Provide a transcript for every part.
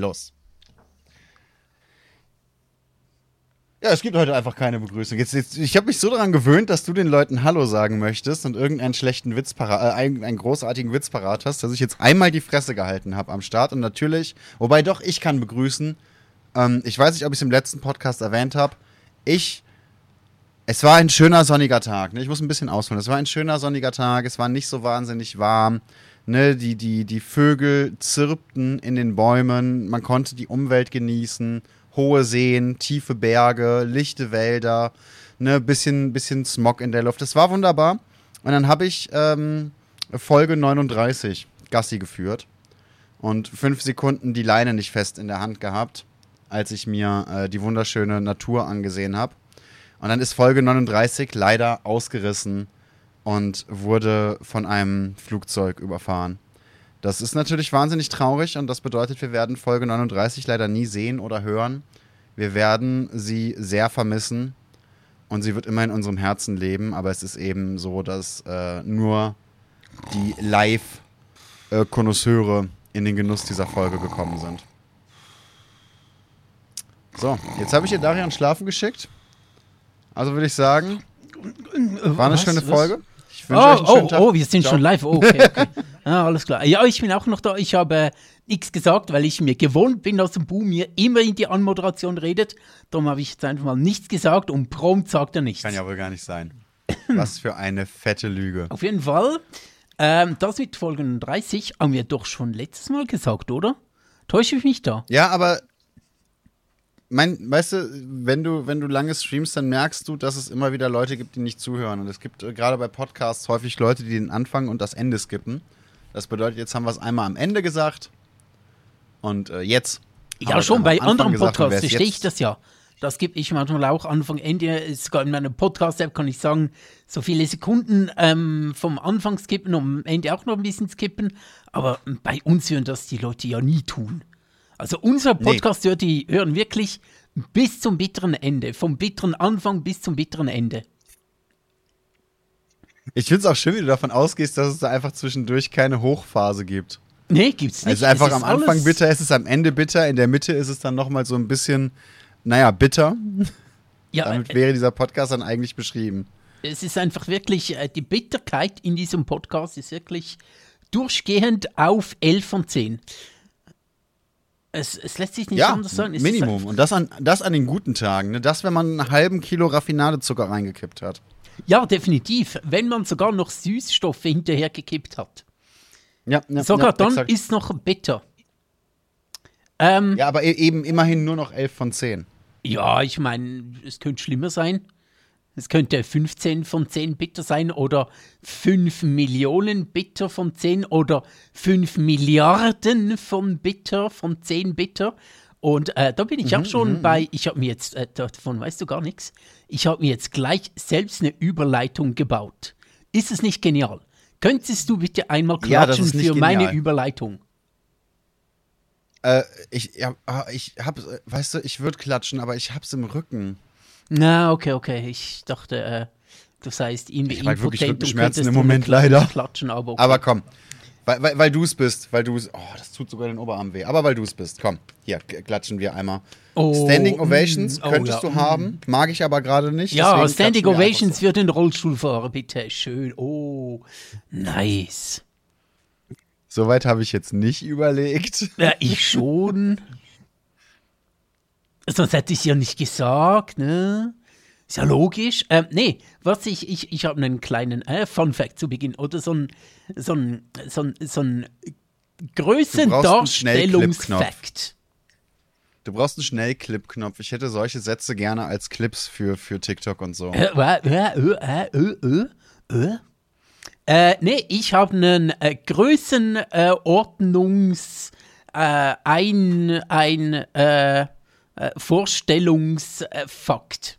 Los. Ja, es gibt heute einfach keine Begrüßung. Jetzt, jetzt, ich habe mich so daran gewöhnt, dass du den Leuten Hallo sagen möchtest und irgendeinen schlechten Witz parat, äh, einen, einen großartigen Witz parat hast, dass ich jetzt einmal die Fresse gehalten habe am Start. Und natürlich, wobei doch, ich kann begrüßen. Ähm, ich weiß nicht, ob ich es im letzten Podcast erwähnt habe. Ich, es war ein schöner sonniger Tag. Ne? Ich muss ein bisschen ausholen. Es war ein schöner sonniger Tag. Es war nicht so wahnsinnig warm. Ne? Die, die, die Vögel zirpten in den Bäumen. Man konnte die Umwelt genießen hohe Seen, tiefe Berge, lichte Wälder, ne, bisschen, bisschen Smog in der Luft. Das war wunderbar. Und dann habe ich ähm, Folge 39 Gassi geführt und fünf Sekunden die Leine nicht fest in der Hand gehabt, als ich mir äh, die wunderschöne Natur angesehen habe. Und dann ist Folge 39 leider ausgerissen und wurde von einem Flugzeug überfahren. Das ist natürlich wahnsinnig traurig und das bedeutet, wir werden Folge 39 leider nie sehen oder hören. Wir werden sie sehr vermissen und sie wird immer in unserem Herzen leben, aber es ist eben so, dass äh, nur die Live-Konnoisseure in den Genuss dieser Folge gekommen sind. So, jetzt habe ich dir Darian schlafen geschickt. Also würde ich sagen, war eine was, schöne Folge. Ich oh, oh, oh, wir sind Ciao. schon live. Oh, okay, okay. ah, alles klar. Ja, ich bin auch noch da. Ich habe äh, nichts gesagt, weil ich mir gewohnt bin, dass ein Bu mir immer in die Anmoderation redet. Darum habe ich jetzt einfach mal nichts gesagt und prompt sagt er nichts. Kann ja wohl gar nicht sein. Was für eine fette Lüge. Auf jeden Fall. Ähm, das mit Folge 30 haben wir doch schon letztes Mal gesagt, oder? Täusche ich mich da? Ja, aber mein, weißt du, wenn du, wenn du lange streamst, dann merkst du, dass es immer wieder Leute gibt, die nicht zuhören. Und es gibt äh, gerade bei Podcasts häufig Leute, die den Anfang und das Ende skippen. Das bedeutet, jetzt haben wir es einmal am Ende gesagt und äh, jetzt. Ja, schon bei anderen Podcasts verstehe ich das ja. Das gebe ich manchmal auch Anfang, Ende. Sogar in meiner Podcast-App kann ich sagen, so viele Sekunden ähm, vom Anfang skippen und am Ende auch noch ein bisschen skippen. Aber bei uns würden das die Leute ja nie tun. Also unser Podcast nee. die hören wirklich bis zum bitteren Ende. Vom bitteren Anfang bis zum bitteren Ende. Ich finde es auch schön, wie du davon ausgehst, dass es da einfach zwischendurch keine Hochphase gibt. Nee, gibt's nicht. Also einfach am Anfang bitter, ist es am Ende bitter, in der Mitte ist es dann nochmal so ein bisschen, naja, bitter. Ja, Damit äh, wäre dieser Podcast dann eigentlich beschrieben. Es ist einfach wirklich, äh, die Bitterkeit in diesem Podcast ist wirklich durchgehend auf 11 von 10. Es, es, lässt sich nicht ja, anders sagen. Es Minimum. Und das an, das an den guten Tagen. Ne? Das, wenn man einen halben Kilo Raffinadezucker reingekippt hat. Ja, definitiv. Wenn man sogar noch Süßstoffe hinterhergekippt hat. Ja, ja sogar ja, dann exakt. ist noch bitter. Ähm, ja, aber e-, eben immerhin nur noch 11 von 10. Ja, ich meine, es könnte schlimmer sein. Es könnte 15 von 10 Bitter sein oder 5 Millionen Bitter von 10 oder 5 Milliarden von Bitter von 10 Bitter. Und äh, da bin ich mhm, auch schon mhm, bei, mhm. ich habe mir jetzt, äh, davon weißt du gar nichts, ich habe mir jetzt gleich selbst eine Überleitung gebaut. Ist es nicht genial? Könntest du bitte einmal klatschen ja, für genial. meine Überleitung? Äh, ich, ja, ah, ich hab, weißt du, ich würde klatschen, aber ich hab's im Rücken. Na, okay, okay. Ich dachte, äh, das heißt, irgendwie ich halt wirklich Rückenschmerzen im Moment leider. Klatschen, aber, okay. aber komm, weil, weil, weil du es bist, weil du es. Oh, das tut sogar den Oberarm weh. Aber weil du es bist. Komm, hier klatschen wir einmal. Oh, Standing Ovations mm, oh, könntest ja, du haben, mag ich aber gerade nicht. Ja, Standing Ovations so. für den Rollstuhlfahrer, bitte. Schön. Oh, nice. Soweit habe ich jetzt nicht überlegt. Ja, ich schon. Sonst hätte ich es ja nicht gesagt, ne? Ist ja logisch. Ähm, nee, was ich, ich, ich habe einen kleinen äh, Fun-Fact zu Beginn oder so ein, so ein, so ein, so ein Größendarstellungsfakt. Du brauchst einen Schnellclip-Knopf. Ich hätte solche Sätze gerne als Clips für, für TikTok und so. Äh, äh, äh, äh, äh, äh. Äh, nee, ich habe einen äh, Größenordnungs äh, ein, ein äh, Vorstellungsfakt.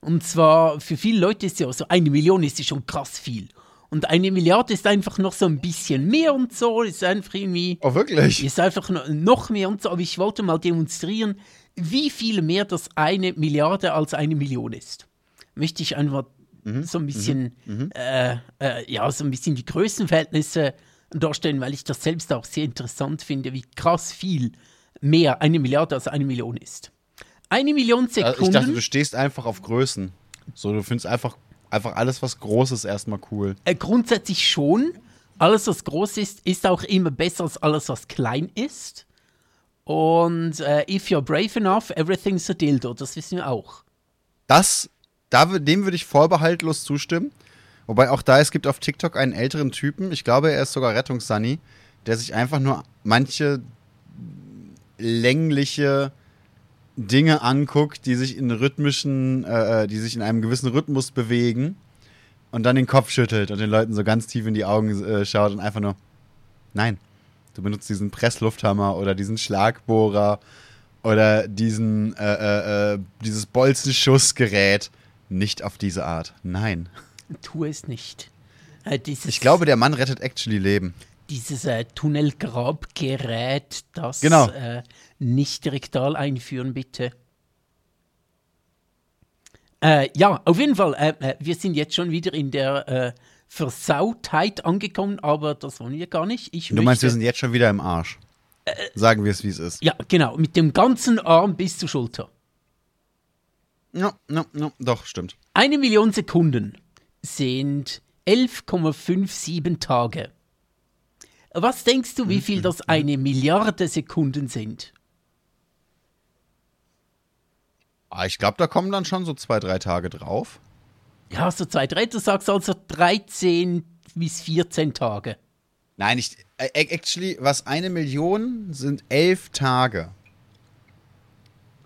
Und zwar für viele Leute ist ja so, eine Million ist ja schon krass viel. Und eine Milliarde ist einfach noch so ein bisschen mehr und so, ist einfach irgendwie. Oh, wirklich? Ist einfach noch mehr und so. Aber ich wollte mal demonstrieren, wie viel mehr das eine Milliarde als eine Million ist. Möchte ich einfach mhm. so ein bisschen, mhm. mhm. äh, äh, ja, so ein bisschen die Größenverhältnisse darstellen, weil ich das selbst auch sehr interessant finde, wie krass viel mehr, eine Milliarde als eine Million ist. Eine Million Sekunden. ich dachte, du stehst einfach auf Größen. So, du findest einfach, einfach alles, was groß ist, erstmal cool. Äh, grundsätzlich schon. Alles, was groß ist, ist auch immer besser als alles, was klein ist. Und äh, if you're brave enough, everything's a dildo. Das wissen wir auch. Das, da, dem würde ich vorbehaltlos zustimmen. Wobei auch da, es gibt auf TikTok einen älteren Typen, ich glaube, er ist sogar Rettungssunny, der sich einfach nur manche längliche Dinge anguckt, die sich in rhythmischen, äh, äh, die sich in einem gewissen Rhythmus bewegen und dann den Kopf schüttelt und den Leuten so ganz tief in die Augen äh, schaut und einfach nur, nein, du benutzt diesen Presslufthammer oder diesen Schlagbohrer oder diesen, äh, äh, äh, dieses Bolzenschussgerät nicht auf diese Art. Nein. Tu es nicht. Äh, dieses, Ich glaube, der Mann rettet actually Leben. dieses Tunnelgrabgerät, das Genau. Äh, nicht rektal einführen, bitte. Äh, ja, auf jeden Fall. Äh, äh, wir sind jetzt schon wieder in der äh, Versautheit angekommen, aber das wollen wir gar nicht. Ich Du meinst, wir möchte- sind jetzt schon wieder im Arsch. Sagen wir es, wie es ist. Ja, genau, mit dem ganzen Arm bis zur Schulter. Ja, ja, ja, doch, stimmt. Eine Million Sekunden sind 11,57 Tage. Was denkst du, wie viel das eine Milliarde Sekunden sind? Ah, ich glaube, da kommen dann schon so zwei, drei Tage drauf. Ja, so zwei, drei, du sagst also 13 bis 14 Tage. Nein, ich, äh, actually, was eine Million sind elf Tage.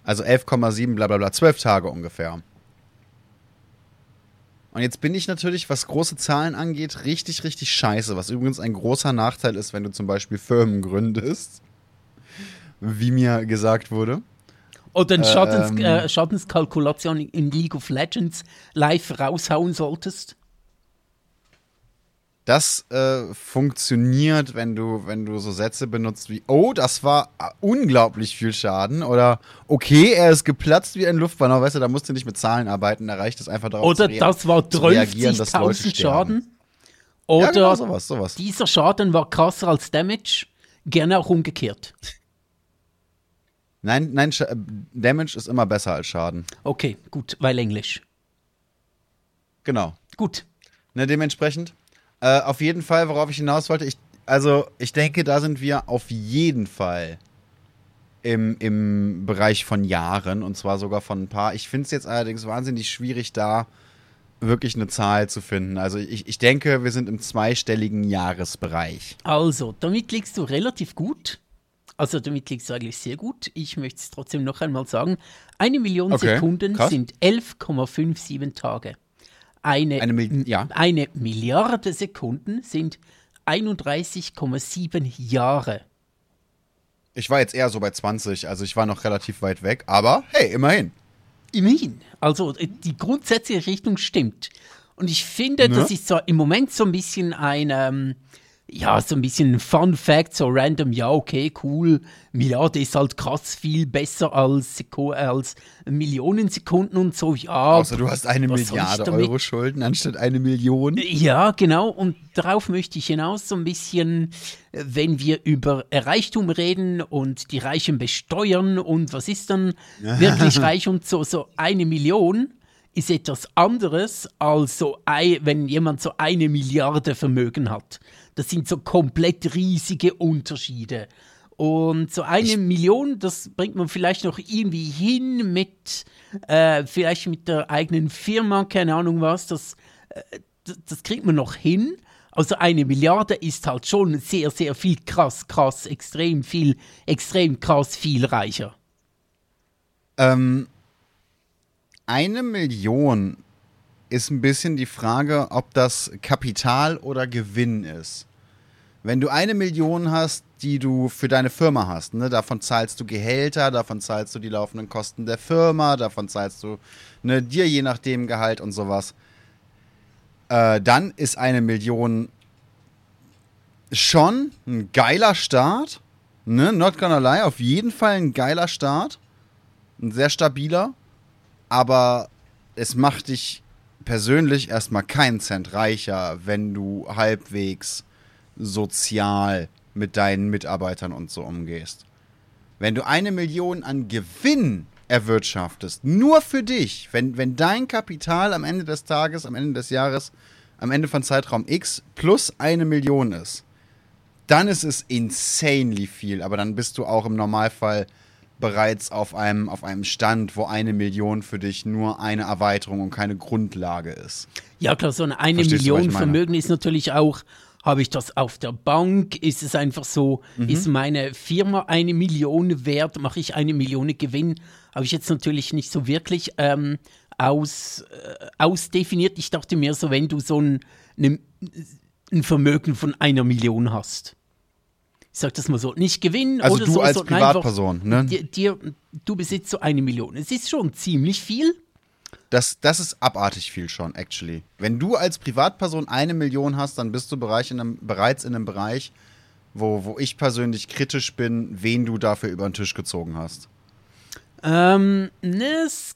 Also 11,7 bla bla bla, zwölf Tage ungefähr. Und jetzt bin ich natürlich, was große Zahlen angeht, richtig, richtig scheiße. Was übrigens ein großer Nachteil ist, wenn du zum Beispiel Firmen gründest. Wie mir gesagt wurde. Oder eine Schadens Ähm. äh, Schadenskalkulation in League of Legends live raushauen solltest. Das äh, funktioniert, wenn du, wenn du so Sätze benutzt wie, oh, das war äh, unglaublich viel Schaden oder okay, er ist geplatzt wie ein Luftballon, weißt du, da musst du nicht mit Zahlen arbeiten, da reicht es einfach darauf Oder zu das war zu reagieren, dass Leute 30.000 sterben. Schaden. Oder ja, genau, sowas, sowas. dieser Schaden war krasser als Damage. Gerne auch umgekehrt. Nein, nein, Scha- äh, Damage ist immer besser als Schaden. Okay, gut, weil Englisch. Genau. Gut. Ne, dementsprechend. Äh, auf jeden Fall, worauf ich hinaus wollte, ich, also ich denke, da sind wir auf jeden Fall im, im Bereich von Jahren und zwar sogar von ein paar. Ich finde es jetzt allerdings wahnsinnig schwierig, da wirklich eine Zahl zu finden. Also ich, ich denke, wir sind im zweistelligen Jahresbereich. Also, damit liegst du relativ gut. Also, damit liegst du eigentlich sehr gut. Ich möchte es trotzdem noch einmal sagen. Eine Million Okay, Sekunden krass. sind 11,57 Tage. Eine, Eine Mil- ja. eine Milliarde Sekunden sind 31,7 Jahre. Ich war jetzt eher so bei 20, also ich war noch relativ weit weg, aber hey, immerhin. Immerhin. Also äh, die grundsätzliche Richtung stimmt. Und ich finde, Ne? das ist so im Moment so ein bisschen ein, ähm, ja, so ein bisschen Fun Fact, so random, ja, okay, cool. Milliarde ist halt krass viel besser als, Seko als Millionen Sekunden und so, ja. Außer du hast eine Milliarde? Euro Schulden anstatt eine Million. Ja, genau. Und darauf möchte ich hinaus so ein bisschen, wenn wir über Reichtum reden und die Reichen besteuern und was ist dann wirklich reich und so, so eine Million ist etwas anderes als so, wenn jemand so eine Milliarde Vermögen hat. Das sind so komplett riesige Unterschiede. Und so eine Million, das bringt man vielleicht noch irgendwie hin mit, äh, vielleicht mit der eigenen Firma, keine Ahnung was, das das, das kriegt man noch hin. Also eine Milliarde ist halt schon sehr, sehr viel krass, krass, extrem viel, extrem krass viel reicher. Ähm, eine Million ist ein bisschen die Frage, ob das Kapital oder Gewinn ist. Wenn du eine Million hast, die du für deine Firma hast, ne, davon zahlst du Gehälter, davon zahlst du die laufenden Kosten der Firma, davon zahlst du ne, dir je nachdem Gehalt und sowas, äh, dann ist eine Million schon ein geiler Start. Ne, not gonna lie, auf jeden Fall ein geiler Start. Ein sehr stabiler. Aber es macht dich persönlich erstmal keinen Cent reicher, wenn du halbwegs sozial mit deinen Mitarbeitern und so umgehst. Wenn du eine Million an Gewinn erwirtschaftest, nur für dich, wenn, wenn dein Kapital am Ende des Tages, am Ende des Jahres, am Ende von Zeitraum X plus eine Million ist, dann ist es insanely viel, aber dann bist du auch im Normalfall bereits auf einem, auf einem Stand, wo eine Million für dich nur eine Erweiterung und keine Grundlage ist. Ja, klar, so eine, eine Million Vermögen ist natürlich auch, habe ich das auf der Bank? Ist es einfach so, mhm. ist meine Firma eine Million wert? Mache ich eine Million Gewinn? Habe ich jetzt natürlich nicht so wirklich ähm, aus, äh, ausdefiniert. Ich dachte mir so, wenn du so ein, ne, ein Vermögen von einer Million hast ich sag das mal so, nicht gewinnen also oder du so. als Privatperson, ne? Dir, dir, du besitzt so eine Million. Es ist schon ziemlich viel. Das, das ist abartig viel schon, actually. Wenn du als Privatperson eine Million hast, dann bist du Bereich in einem, bereits in einem Bereich, wo, wo ich persönlich kritisch bin, wen du dafür über den Tisch gezogen hast. Ähm, es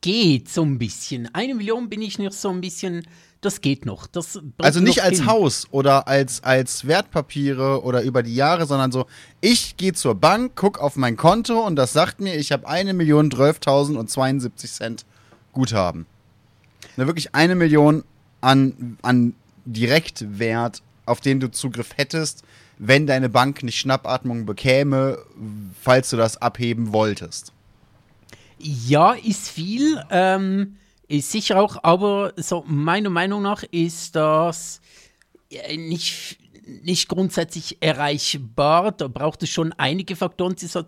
geht so ein bisschen. Eine Million bin ich noch so ein bisschen das geht noch. Das also nicht als hin. Haus oder als, als Wertpapiere oder über die Jahre, sondern so, ich gehe zur Bank, gucke auf mein Konto und das sagt mir, ich habe eine Million 12.072 Cent Guthaben. Ne, wirklich eine Million an, an Direktwert, auf den du Zugriff hättest, wenn deine Bank nicht Schnappatmung bekäme, falls du das abheben wolltest. Ja, ist viel. Ähm, ist sicher auch, aber so meiner Meinung nach ist das nicht, nicht grundsätzlich erreichbar. Da braucht es schon einige Faktoren, die so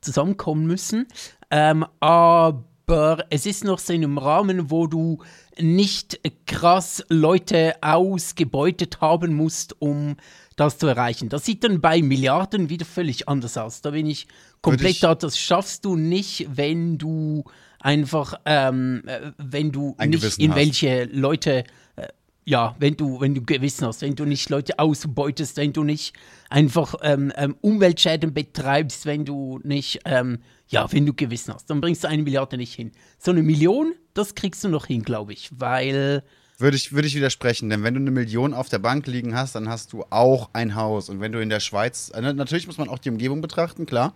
zusammenkommen müssen. Ähm, aber es ist noch so in einem Rahmen, wo du nicht krass Leute ausgebeutet haben musst, um das zu erreichen. Das sieht dann bei Milliarden wieder völlig anders aus. Da bin ich komplett da. Das schaffst du nicht, wenn du einfach, ähm, äh, wenn du Ein nicht Gewissen in hast. welche Leute, äh, ja, wenn du, wenn du Gewissen hast, wenn du nicht Leute ausbeutest, wenn du nicht einfach ähm, ähm, Umweltschäden betreibst, wenn du nicht, ähm, ja, wenn du Gewissen hast, dann bringst du eine Milliarde nicht hin. So eine Million, das kriegst du noch hin, glaube ich, weil würde ich, würde ich widersprechen, denn wenn du eine Million auf der Bank liegen hast, dann hast du auch ein Haus. Und wenn du in der Schweiz, äh, natürlich muss man auch die Umgebung betrachten, klar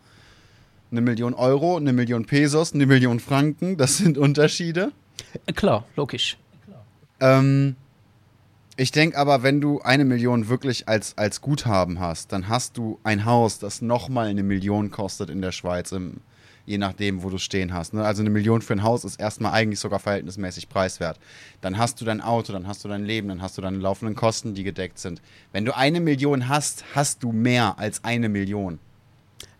eine Million Euro, eine Million Pesos, eine Million Franken, das sind Unterschiede. Klar, logisch. Ähm, ich denke aber, wenn du eine Million wirklich als, als Guthaben hast, dann hast du ein Haus, das nochmal eine Million kostet in der Schweiz, im, je nachdem, wo du stehen hast. Ne? Also eine Million für ein Haus ist erstmal eigentlich sogar verhältnismäßig preiswert. Dann hast du dein Auto, dann hast du dein Leben, dann hast du deine laufenden Kosten, die gedeckt sind. Wenn du eine Million hast, hast du mehr als eine Million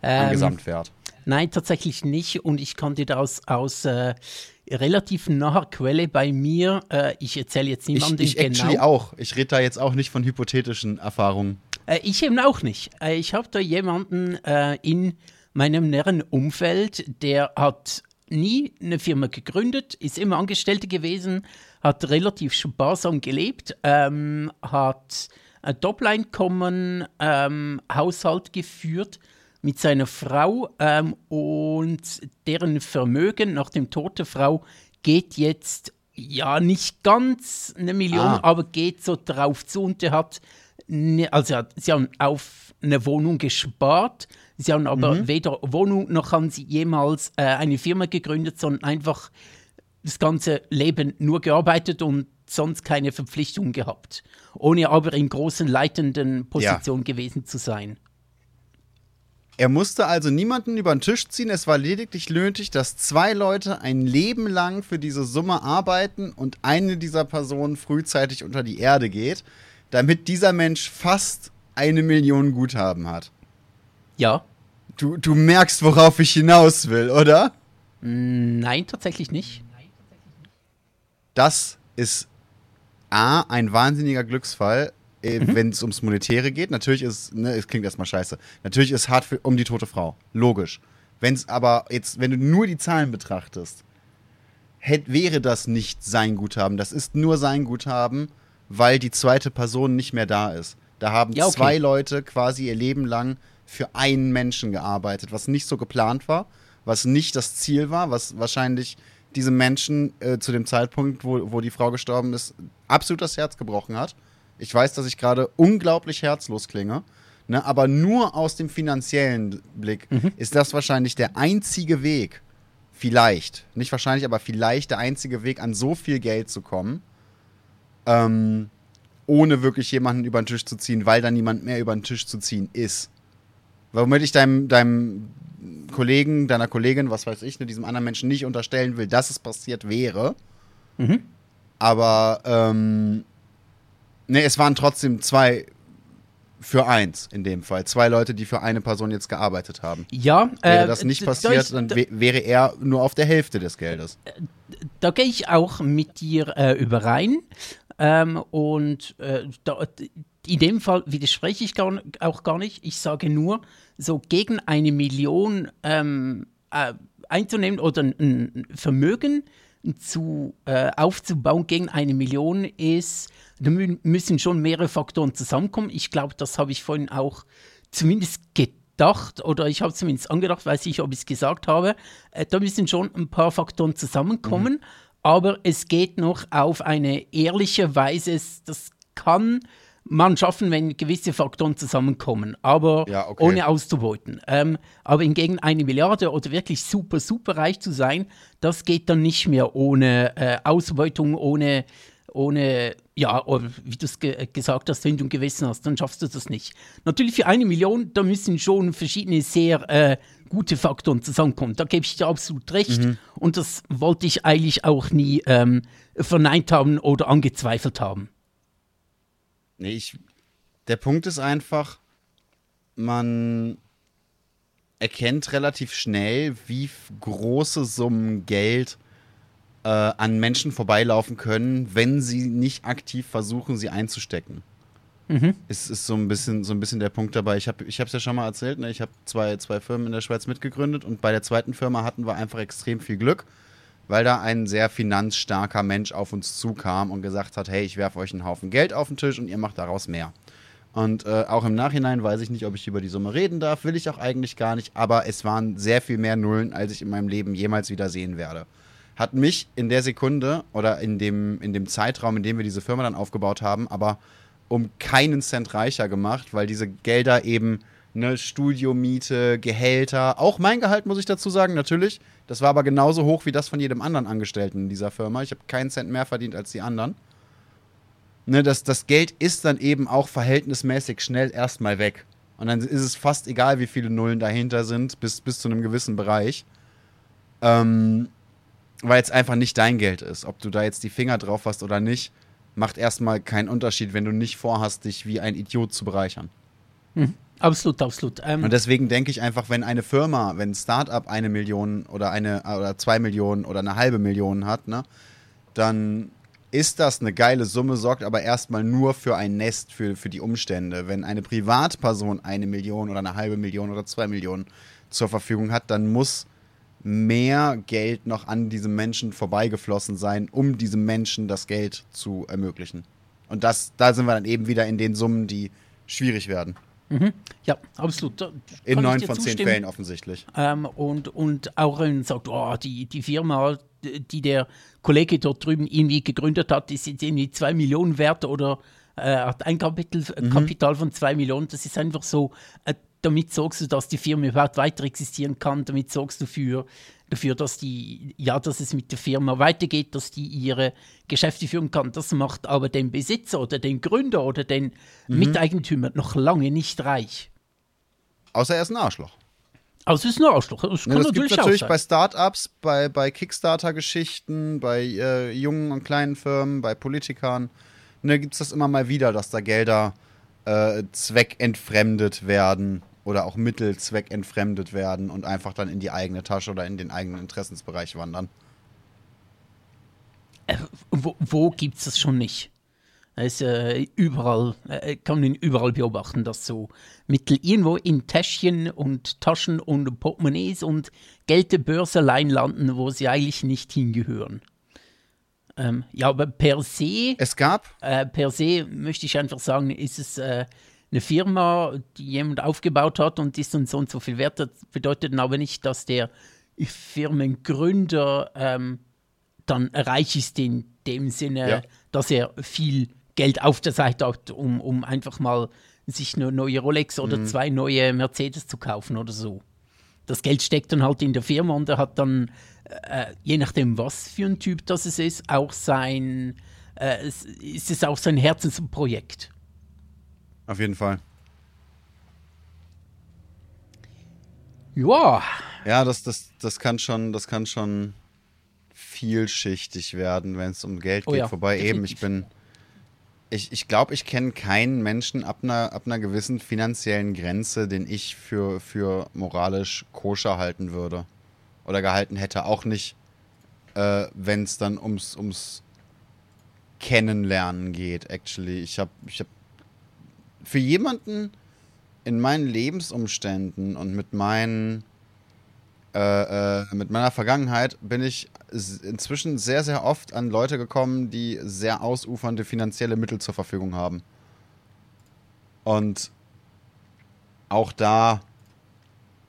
ähm, am Gesamtwert. Nein, tatsächlich nicht. Und ich kann dir das aus äh, relativ naher Quelle bei mir, äh, ich erzähle jetzt niemandem ich, ich genau. Ich auch. Ich rede da jetzt auch nicht von hypothetischen Erfahrungen. Äh, ich eben auch nicht. Äh, ich habe da jemanden äh, in meinem näheren Umfeld, der hat nie eine Firma gegründet, ist immer Angestellte gewesen, hat relativ sparsam gelebt, ähm, hat ein Doppeleinkommen, ähm, Haushalt geführt mit seiner Frau ähm, und deren Vermögen nach dem Tod der Frau geht jetzt ja nicht ganz eine Million, ah. aber geht so drauf zu und er hat, ne, also sie haben auf eine Wohnung gespart, sie haben aber mhm. weder Wohnung noch haben sie jemals äh, eine Firma gegründet, sondern einfach das ganze Leben nur gearbeitet und sonst keine Verpflichtungen gehabt, ohne aber in großen leitenden Positionen ja. gewesen zu sein. Er musste also niemanden über den Tisch ziehen. Es war lediglich nötig, dass zwei Leute ein Leben lang für diese Summe arbeiten und eine dieser Personen frühzeitig unter die Erde geht, damit dieser Mensch fast eine Million Guthaben hat. Ja. Du, du merkst, worauf ich hinaus will, oder? Nein, tatsächlich nicht. Das ist A, ein wahnsinniger Glücksfall, mhm. wenn es ums Monetäre geht. Natürlich ist, ne, es klingt erstmal scheiße. Natürlich ist es hart für, um die tote Frau. Logisch. Wenn es aber jetzt, wenn du nur die Zahlen betrachtest, hätte, wäre das nicht sein Guthaben. Das ist nur sein Guthaben, weil die zweite Person nicht mehr da ist. Da haben ja, okay. zwei Leute quasi ihr Leben lang für einen Menschen gearbeitet, was nicht so geplant war, was nicht das Ziel war, was wahrscheinlich diesem Menschen äh, zu dem Zeitpunkt, wo, wo die Frau gestorben ist, absolut das Herz gebrochen hat. Ich weiß, dass ich gerade unglaublich herzlos klinge. Ne? Aber nur aus dem finanziellen Blick ist das wahrscheinlich der einzige Weg, vielleicht, nicht wahrscheinlich, aber vielleicht der einzige Weg, an so viel Geld zu kommen, ähm, ohne wirklich jemanden über den Tisch zu ziehen, weil da niemand mehr über den Tisch zu ziehen ist. Womit ich deinem, deinem Kollegen, deiner Kollegin, was weiß ich, ne, diesem anderen Menschen nicht unterstellen will, dass es passiert wäre. Aber ähm, ne, es waren trotzdem zwei für eins in dem Fall. Zwei Leute, die für eine Person jetzt gearbeitet haben. Ja, Wäre äh, das nicht passiert, ist- dann da- wä- wäre er nur auf der Hälfte des Geldes. da gehe ich auch mit dir äh, überein. Ähm, und äh, da, in dem Fall widerspreche ich gar, auch gar nicht. Ich sage nur, so gegen eine Million ähm, äh, einzunehmen oder ein Vermögen zu, äh, aufzubauen gegen eine Million ist, da mü müssen schon mehrere Faktoren zusammenkommen. Ich glaube, das habe ich vorhin auch zumindest gedacht oder ich habe zumindest angedacht, weiß ich, ob ich es gesagt habe. Äh, da müssen schon ein paar Faktoren zusammenkommen, aber es geht noch auf eine ehrliche Weise. Es- Das kann man schaffen, wenn gewisse Faktoren zusammenkommen, aber Ja, okay. ohne auszubeuten. Ähm, aber hingegen eine Milliarde oder wirklich super, super reich zu sein, das geht dann nicht mehr ohne äh, Ausbeutung, ohne, ohne, ja, oder wie du es ge gesagt hast, wenn du ein Gewissen hast, dann schaffst du das nicht. Natürlich für eine Million, da müssen schon verschiedene sehr äh, gute Faktoren zusammenkommen. Da gebe ich dir absolut recht. Und das wollte ich eigentlich auch nie ähm, verneint haben oder angezweifelt haben. Nee, ich, der Punkt ist einfach, man erkennt relativ schnell, wie große Summen Geld äh, an Menschen vorbeilaufen können, wenn sie nicht aktiv versuchen, sie einzustecken. Es ist so ein bisschen, so ein bisschen der Punkt dabei. Ich habe ich es ja schon mal erzählt, ne? ich habe zwei, zwei Firmen in der Schweiz mitgegründet und bei der zweiten Firma hatten wir einfach extrem viel Glück, weil da ein sehr finanzstarker Mensch auf uns zukam und gesagt hat, hey, ich werfe euch einen Haufen Geld auf den Tisch und ihr macht daraus mehr. Und äh, auch im Nachhinein weiß ich nicht, ob ich über die Summe reden darf, will ich auch eigentlich gar nicht, aber es waren sehr viel mehr Nullen, als ich in meinem Leben jemals wieder sehen werde. Hat mich in der Sekunde oder in dem, in dem Zeitraum, in dem wir diese Firma dann aufgebaut haben, aber um keinen Cent reicher gemacht, weil diese Gelder eben ne, Studiomiete, Gehälter, auch mein Gehalt muss ich dazu sagen, natürlich. Das war aber genauso hoch wie das von jedem anderen Angestellten in dieser Firma. Ich habe keinen Cent mehr verdient als die anderen. Ne, das, das Geld ist dann eben auch verhältnismäßig schnell erstmal weg. Und dann ist es fast egal, wie viele Nullen dahinter sind, bis, bis zu einem gewissen Bereich. Ähm, weil es einfach nicht dein Geld ist. Ob du da jetzt die Finger drauf hast oder nicht, macht erstmal keinen Unterschied, wenn du nicht vorhast, dich wie ein Idiot zu bereichern. Absolut, absolut. Ähm, Und deswegen denke ich einfach, wenn eine Firma, wenn ein Startup eine Million oder eine oder zwei Millionen oder eine halbe Million hat, ne, dann ist das eine geile Summe, sorgt aber erstmal nur für ein Nest, für, für die Umstände. Wenn eine Privatperson eine Million oder eine halbe Million oder zwei Millionen zur Verfügung hat, dann muss mehr Geld noch an diesem Menschen vorbeigeflossen sein, um diesem Menschen das Geld zu ermöglichen. Und das, da sind wir dann eben wieder in den Summen, die schwierig werden. Ja, absolut. Da In neun von zehn. Fällen offensichtlich. Ähm, und, und auch wenn man sagt, oh, die, die Firma, die der Kollege dort drüben irgendwie gegründet hat, ist jetzt irgendwie zwei Millionen wert oder äh, hat ein Kapital, Kapital von zwei Millionen. Das ist einfach so, äh, damit sorgst du, dass die Firma überhaupt weiter existieren kann, damit sorgst du für, dafür, dass die, ja, dass es mit der Firma weitergeht, dass die ihre Geschäfte führen kann. Das macht aber den Besitzer oder den Gründer oder den Miteigentümer noch lange nicht reich. Außer er ist ein Arschloch. Also es ist ein Arschloch. Das kann Ne, das gibt natürlich, es natürlich bei. Startups, bei, bei Kickstarter-Geschichten, bei äh, jungen und kleinen Firmen, bei Politikern. Ne, gibt es das immer mal wieder, dass da Gelder äh, zweckentfremdet werden oder auch Mittel zweckentfremdet werden und einfach dann in die eigene Tasche oder in den eigenen Interessensbereich wandern. wo, wo gibt es das schon nicht? Es, äh, überall, äh, kann man überall beobachten, dass so Mittel irgendwo in Täschchen und Taschen und Portemonnaies und Geldbörseleien landen, wo sie eigentlich nicht hingehören. Ähm, ja, aber per se, Es gab, äh, per se möchte ich einfach sagen, ist es äh, eine Firma, die jemand aufgebaut hat und ist dann so und so viel wert. Das bedeutet dann aber nicht, dass der Firmengründer ähm, dann reich ist in dem Sinne, Ja. dass er viel Geld auf der Seite hat, um, um einfach mal sich eine neue Rolex oder Mhm. zwei neue Mercedes zu kaufen oder so. Das Geld steckt dann halt in der Firma und er hat dann, äh, je nachdem, was für ein Typ das es ist, auch sein, äh, es, ist es auch sein Herzensprojekt. Auf jeden Fall. Ja, Ja, das, das, das kann schon, das kann schon vielschichtig werden, wenn es um Geld Oh geht. ja, Wobei eben, ich definitiv. bin. Ich, ich glaube, ich kenne keinen Menschen ab einer, ab einer gewissen finanziellen Grenze, den ich für, für moralisch koscher halten würde. Oder gehalten hätte. Auch nicht, äh, wenn es dann ums, ums Kennenlernen geht, actually. Ich habe ich hab für jemanden in meinen Lebensumständen und mit meinen äh, äh, mit meiner Vergangenheit bin ich inzwischen sehr, sehr oft an Leute gekommen, die sehr ausufernde finanzielle Mittel zur Verfügung haben. Und auch da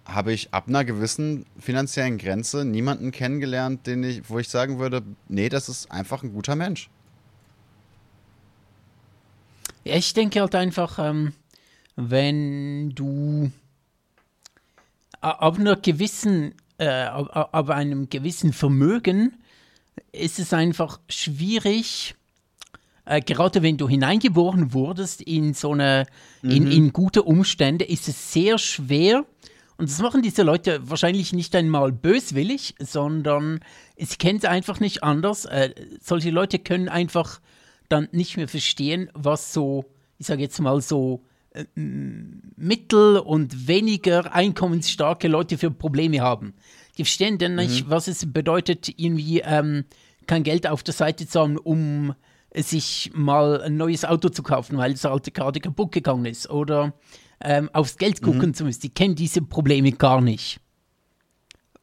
habe ich ab einer gewissen finanziellen Grenze niemanden kennengelernt, den ich, wo ich sagen würde, nee, das ist einfach ein guter Mensch. Ja, ich denke halt einfach, ähm, wenn du ab einer gewissen, äh, ab, ab einem gewissen Vermögen ist es einfach schwierig, äh, gerade wenn du hineingeboren wurdest in so eine, in, in gute Umstände, ist es sehr schwer. Und das machen diese Leute wahrscheinlich nicht einmal böswillig, sondern sie kennen es einfach nicht anders. Äh, solche Leute können einfach dann nicht mehr verstehen, was so, ich sage jetzt mal so, äh, mittel- und weniger einkommensstarke Leute für Probleme haben. Die verstehen dann nicht, was es bedeutet, irgendwie ähm, kein Geld auf der Seite zu haben, um sich mal ein neues Auto zu kaufen, weil das alte gerade kaputt gegangen ist. Oder ähm, aufs Geld gucken zu müssen. Die kennen diese Probleme gar nicht.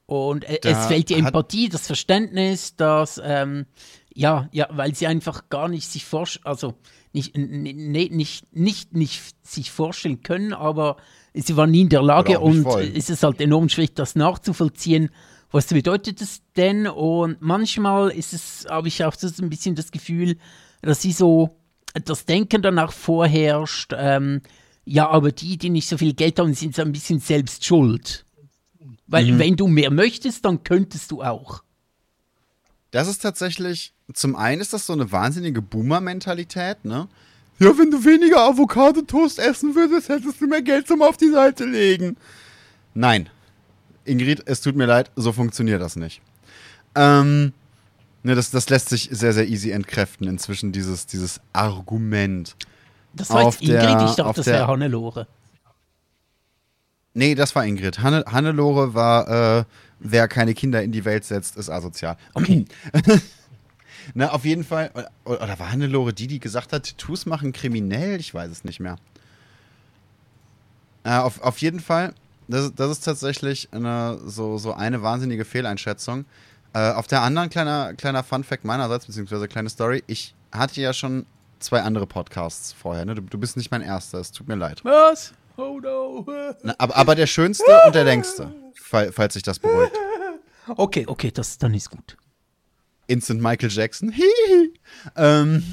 Und äh, Da es fehlt die Empathie, das Verständnis, dass, ähm, ja, ja, weil sie einfach gar nicht sich vorstellen, also nicht, nee, nicht, nicht, nicht sich vorstellen können, aber sie waren nie in der Lage und wollen. es ist halt enorm schwierig, das nachzuvollziehen. Was bedeutet das denn? Und manchmal ist es, habe ich auch so ein bisschen das Gefühl, dass sie so das Denken danach vorherrscht, ähm, ja, aber die, die nicht so viel Geld haben, sind so ein bisschen selbst schuld. Weil Mhm. wenn du mehr möchtest, dann könntest du auch. Das ist tatsächlich, zum einen ist das so eine wahnsinnige Boomer-Mentalität, ne? Ja, wenn du weniger Avocado-Toast essen würdest, hättest du mehr Geld zum auf die Seite legen. Nein. Ingrid, es tut mir leid, so funktioniert das nicht. Ähm, ne, das, das lässt sich sehr, sehr easy entkräften inzwischen, dieses, dieses Argument. Das war jetzt Ingrid, der- ich dachte, das wäre Hannelore. Nee, das war Ingrid. Hanne, Hannelore war, äh, wer keine Kinder in die Welt setzt, ist asozial. Okay. Na, auf jeden Fall. Oder, oder war Hannelore die, die gesagt hat, Tattoos machen kriminell? Ich weiß es nicht mehr. Äh, auf, auf jeden Fall, das, das ist tatsächlich eine, so, so eine wahnsinnige Fehleinschätzung. Äh, auf der anderen kleiner, kleiner Fun-Fact meinerseits, beziehungsweise kleine Story. Ich hatte ja schon zwei andere Podcasts vorher. Ne? Du, du bist nicht mein erster, es tut mir leid. Was? Oh no. Na, aber, aber der schönste und der längste, fall, falls sich das beruhigt. Okay, okay, das dann ist gut. Instant Michael Jackson. Hihi. ähm,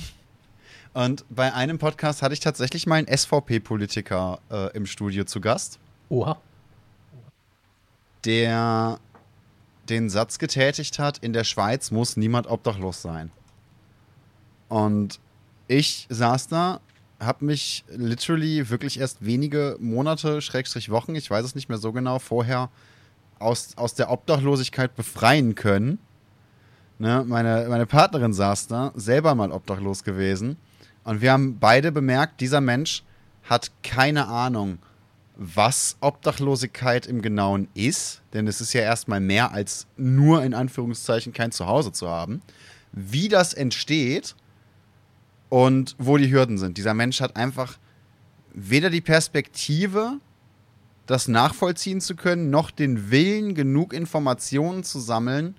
und bei einem Podcast hatte ich tatsächlich mal einen SVP-Politiker äh, im Studio zu Gast, Oha. der den Satz getätigt hat, in der Schweiz muss niemand obdachlos sein. Und ich saß da, habe mich literally wirklich erst wenige Monate, Schrägstrich Wochen, ich weiß es nicht mehr so genau, vorher aus, aus der Obdachlosigkeit befreien können. Ne, meine, meine Partnerin saß da, selber mal obdachlos gewesen. Und wir haben beide bemerkt, dieser Mensch hat keine Ahnung, was Obdachlosigkeit im Genauen ist. Denn es ist ja erstmal mehr als nur in Anführungszeichen kein Zuhause zu haben. Wie das entsteht und wo die Hürden sind. Dieser Mensch hat einfach weder die Perspektive, das nachvollziehen zu können, noch den Willen, genug Informationen zu sammeln,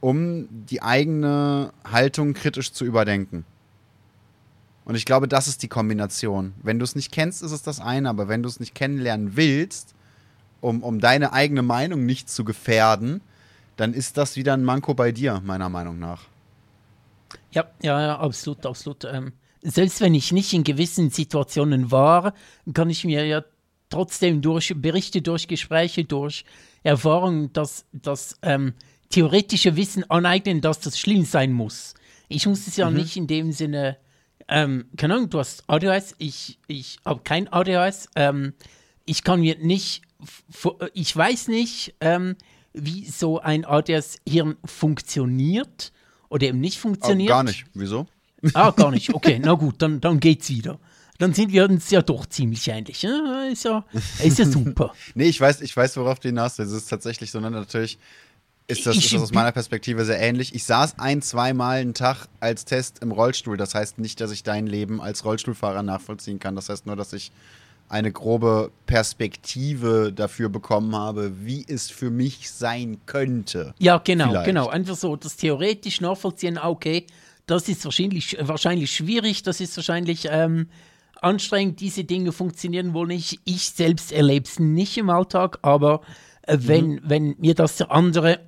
um die eigene Haltung kritisch zu überdenken. Und ich glaube, das ist die Kombination. Wenn du es nicht kennst, ist es das eine, aber wenn du es nicht kennenlernen willst, um, um deine eigene Meinung nicht zu gefährden, dann ist das wieder ein Manko bei dir, meiner Meinung nach. Ja, ja, ja, absolut, absolut. Ähm, selbst wenn ich nicht in gewissen Situationen war, kann ich mir ja trotzdem durch Berichte, durch Gespräche, durch Erfahrungen das, das ähm, theoretische Wissen aneignen, dass das schlimm sein muss. Ich muss es ja mhm. nicht in dem Sinne, ähm, keine Ahnung, du hast ADHS, ich, ich habe kein ADHS, ähm, ich kann mir nicht, ich weiß nicht, ähm, wie so ein ADHS-Hirn funktioniert oder eben nicht funktioniert. Oh, gar nicht. Wieso? Ah, gar nicht. Okay, na gut, dann, dann geht's wieder. Dann sind wir uns ja doch ziemlich ähnlich. Ja, ist, ja, ist ja super. nee, ich weiß, ich weiß, worauf du hinaus willst. Es ist tatsächlich so, ne, natürlich ist das, ist das, aus meiner Perspektive sehr ähnlich. Ich saß ein, zweimal einen Tag als Test im Rollstuhl. Das heißt nicht, dass ich dein Leben als Rollstuhlfahrer nachvollziehen kann. Das heißt nur, dass ich eine grobe Perspektive dafür bekommen habe, wie es für mich sein könnte. Ja, genau, Vielleicht. genau. Einfach so das theoretisch nachvollziehen, okay, das ist wahrscheinlich, wahrscheinlich schwierig, das ist wahrscheinlich ähm, anstrengend, diese Dinge funktionieren wohl nicht. Ich selbst erlebe es nicht im Alltag, aber äh, wenn, mhm. wenn mir das der andere,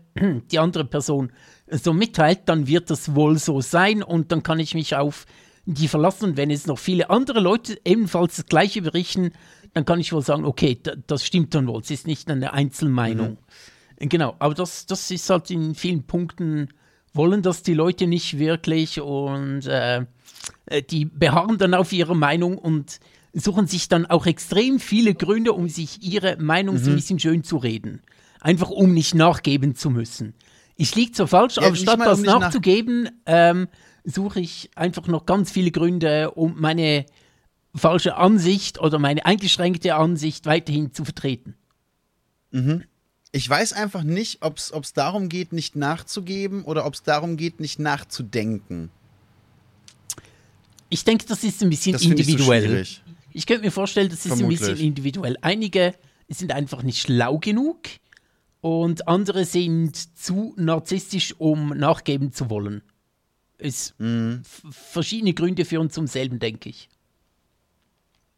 die andere Person so mitteilt, dann wird das wohl so sein und dann kann ich mich auf die verlassen. Und wenn es noch viele andere Leute ebenfalls das Gleiche berichten, dann kann ich wohl sagen, okay, das stimmt dann wohl. Es ist nicht eine Einzelmeinung. Mhm. Genau, aber das, das ist halt in vielen Punkten, wollen das die Leute nicht wirklich und äh, äh, die beharren dann auf ihrer Meinung und suchen sich dann auch extrem viele Gründe, um sich ihre Meinung mhm. so ein mhm. bisschen schön zu reden. Einfach um nicht nachgeben zu müssen. Ich liege zwar falsch, ja, aber statt das um nachzugeben, nach ähm, suche ich einfach noch ganz viele Gründe, um meine falsche Ansicht oder meine eingeschränkte Ansicht weiterhin zu vertreten. Mhm. Ich weiß einfach nicht, ob es darum geht, nicht nachzugeben oder ob es darum geht, nicht nachzudenken. Ich denke, das ist ein bisschen das individuell. Ich, so ich könnte mir vorstellen, das ist Vermutlich. ein bisschen individuell. Einige sind einfach nicht schlau genug und andere sind zu narzisstisch, um nachgeben zu wollen. Es mhm. verschiedene Gründe für uns zum selben, denke ich.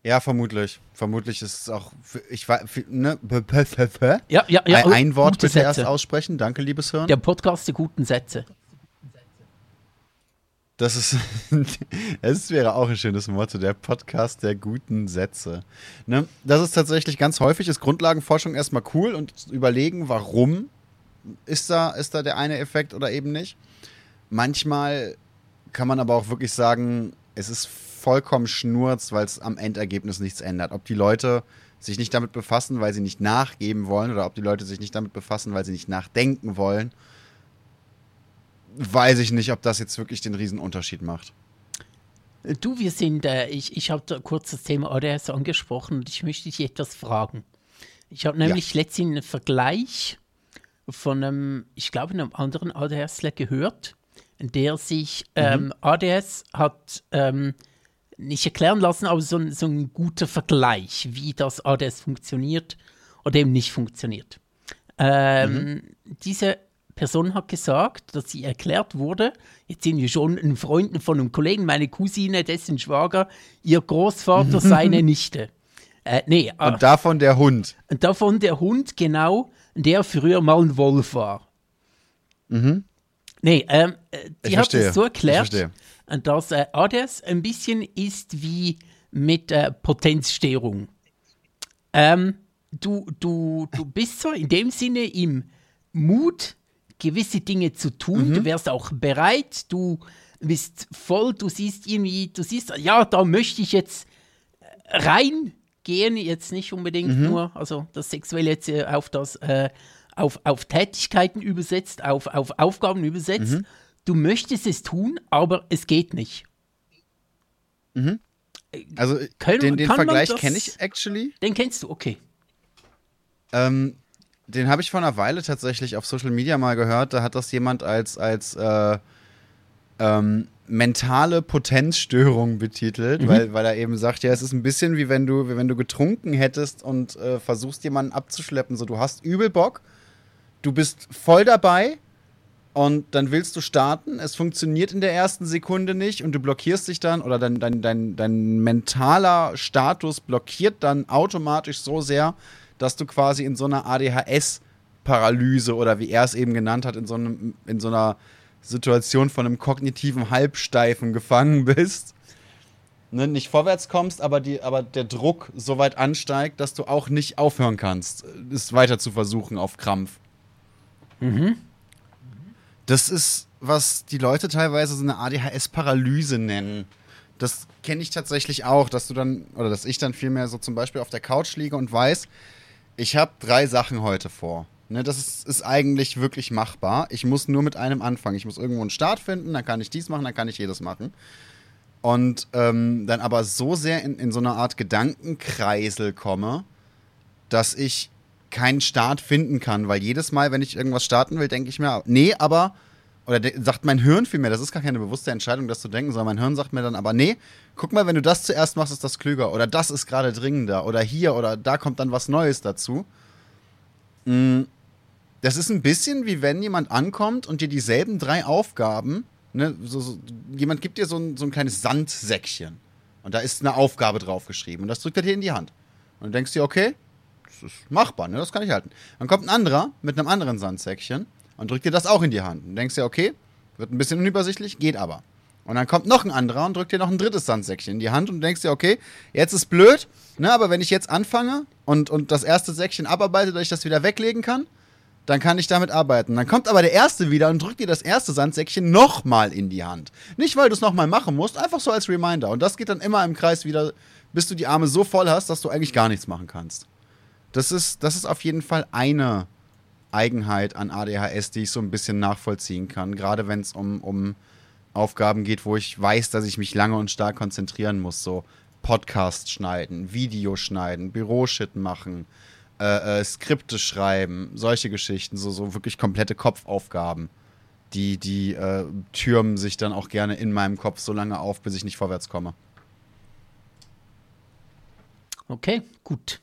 Ja, vermutlich. Vermutlich ist es auch. Ich war. Ne? Ja, ja, ja. Ein, Wort bitte Sätze. erst aussprechen. Danke, liebes Hirn. Der Podcast der guten Sätze. Das ist, es wäre auch ein schönes Motto, der Podcast der guten Sätze. Ne? Das ist tatsächlich ganz häufig, ist Grundlagenforschung erstmal cool und überlegen, warum ist da, ist da der eine Effekt oder eben nicht. Manchmal kann man aber auch wirklich sagen, es ist vollkommen schnurz, weil es am Endergebnis nichts ändert. Ob die Leute sich nicht damit befassen, weil sie nicht nachgeben wollen oder ob die Leute sich nicht damit befassen, weil sie nicht nachdenken wollen weiß ich nicht, ob das jetzt wirklich den Riesenunterschied macht. Du, wir sind, äh, ich, ich habe kurz das Thema ADS angesprochen und ich möchte dich etwas fragen. Ich habe nämlich ja. letztens einen Vergleich von einem, ich glaube, einem anderen ADSler gehört, der sich mhm. ähm, ADS hat ähm, nicht erklären lassen, aber so, so ein guter Vergleich, wie das ADS funktioniert oder eben nicht funktioniert. Ähm, mhm. Diese Person hat gesagt, dass sie erklärt wurde, jetzt sind wir schon ein Freund von einem Kollegen, meine Cousine, dessen Schwager, ihr Großvater, seine Nichte. Äh, nee, äh, und davon der Hund. Und davon der Hund, genau, der früher mal ein Wolf war. Mhm. Nee, ähm, äh, die ich hat verstehe. es so erklärt, dass äh, ADS ein bisschen ist wie mit äh, Potenzstörung. Ähm, du, du, du bist so in dem Sinne im Mut, gewisse Dinge zu tun. Mhm. Du wärst auch bereit, du bist voll, du siehst irgendwie, du siehst, ja, da möchte ich jetzt reingehen, jetzt nicht unbedingt mhm. nur, also das Sexuelle jetzt äh, auf das, äh, auf, auf Tätigkeiten übersetzt, auf, auf Aufgaben übersetzt. Mhm. Du möchtest es tun, aber es geht nicht. Mhm. Also Können, den, den Vergleich kenne ich actually. Den kennst du, okay. Ähm, den habe ich vor einer Weile tatsächlich auf Social Media mal gehört. Da hat das jemand als, als äh, ähm, mentale Potenzstörung betitelt, mhm. weil, weil er eben sagt, ja, es ist ein bisschen wie wenn du, wie wenn du getrunken hättest und äh, versuchst, jemanden abzuschleppen. So, du hast übel Bock, du bist voll dabei und dann willst du starten. Es funktioniert in der ersten Sekunde nicht und du blockierst dich dann oder dein, dein, dein, dein mentaler Status blockiert dann automatisch so sehr, dass du quasi in so einer ADHS-Paralyse oder wie er es eben genannt hat, in so, einem, in so einer Situation von einem kognitiven Halbsteifen gefangen bist. ne, nicht vorwärts kommst, aber, die, aber der Druck so weit ansteigt, dass du auch nicht aufhören kannst, es weiter zu versuchen auf Krampf. Mhm. Das ist, was die Leute teilweise so eine ADHS-Paralyse nennen. Das kenne ich tatsächlich auch, dass du dann, oder dass ich dann vielmehr so zum Beispiel auf der Couch liege und weiß, ich habe drei Sachen heute vor. Ne, das ist, ist, eigentlich wirklich machbar. Ich muss nur mit einem anfangen. Ich muss irgendwo einen Start finden, dann kann ich dies machen, dann kann ich jedes machen. Und ähm, dann aber so sehr in, in so eine Art Gedankenkreisel komme, dass ich keinen Start finden kann, weil jedes Mal, wenn ich irgendwas starten will, denke ich mir, nee, aber, oder sagt mein Hirn vielmehr, das ist gar keine bewusste Entscheidung, das zu denken, sondern mein Hirn sagt mir dann, aber nee, guck mal, wenn du das zuerst machst, ist das klüger, oder das ist gerade dringender, oder hier, oder da kommt dann was Neues dazu. Mm, das ist ein bisschen wie wenn jemand ankommt und dir dieselben drei Aufgaben, ne, so, so, jemand gibt dir so ein, so ein kleines Sandsäckchen und da ist eine Aufgabe draufgeschrieben und das drückt er dir in die Hand. Und du denkst dir, okay, das ist machbar, ne? das kann ich halten. Dann kommt ein anderer mit einem anderen Sandsäckchen und drückt dir das auch in die Hand. Und denkst dir, okay, wird ein bisschen unübersichtlich, geht aber. Und dann kommt noch ein anderer und drückt dir noch ein drittes Sandsäckchen in die Hand und denkst dir, okay, jetzt ist blöd, ne, aber wenn ich jetzt anfange und, und das erste Säckchen abarbeite, dass ich das wieder weglegen kann, dann kann ich damit arbeiten. Dann kommt aber der Erste wieder und drückt dir das erste Sandsäckchen nochmal in die Hand. Nicht, weil du es nochmal machen musst, einfach so als Reminder. Und das geht dann immer im Kreis wieder, bis du die Arme so voll hast, dass du eigentlich gar nichts machen kannst. Das ist, das ist auf jeden Fall eine Eigenheit an ADHS, die ich so ein bisschen nachvollziehen kann. Gerade wenn es um, um Aufgaben geht, wo ich weiß, dass ich mich lange und stark konzentrieren muss. So Podcast schneiden, Video schneiden, Büroshit machen, äh, äh, Skripte schreiben, solche Geschichten, so, so wirklich komplette Kopfaufgaben. Die, die äh, türmen sich dann auch gerne in meinem Kopf so lange auf, bis ich nicht vorwärts komme. Okay, gut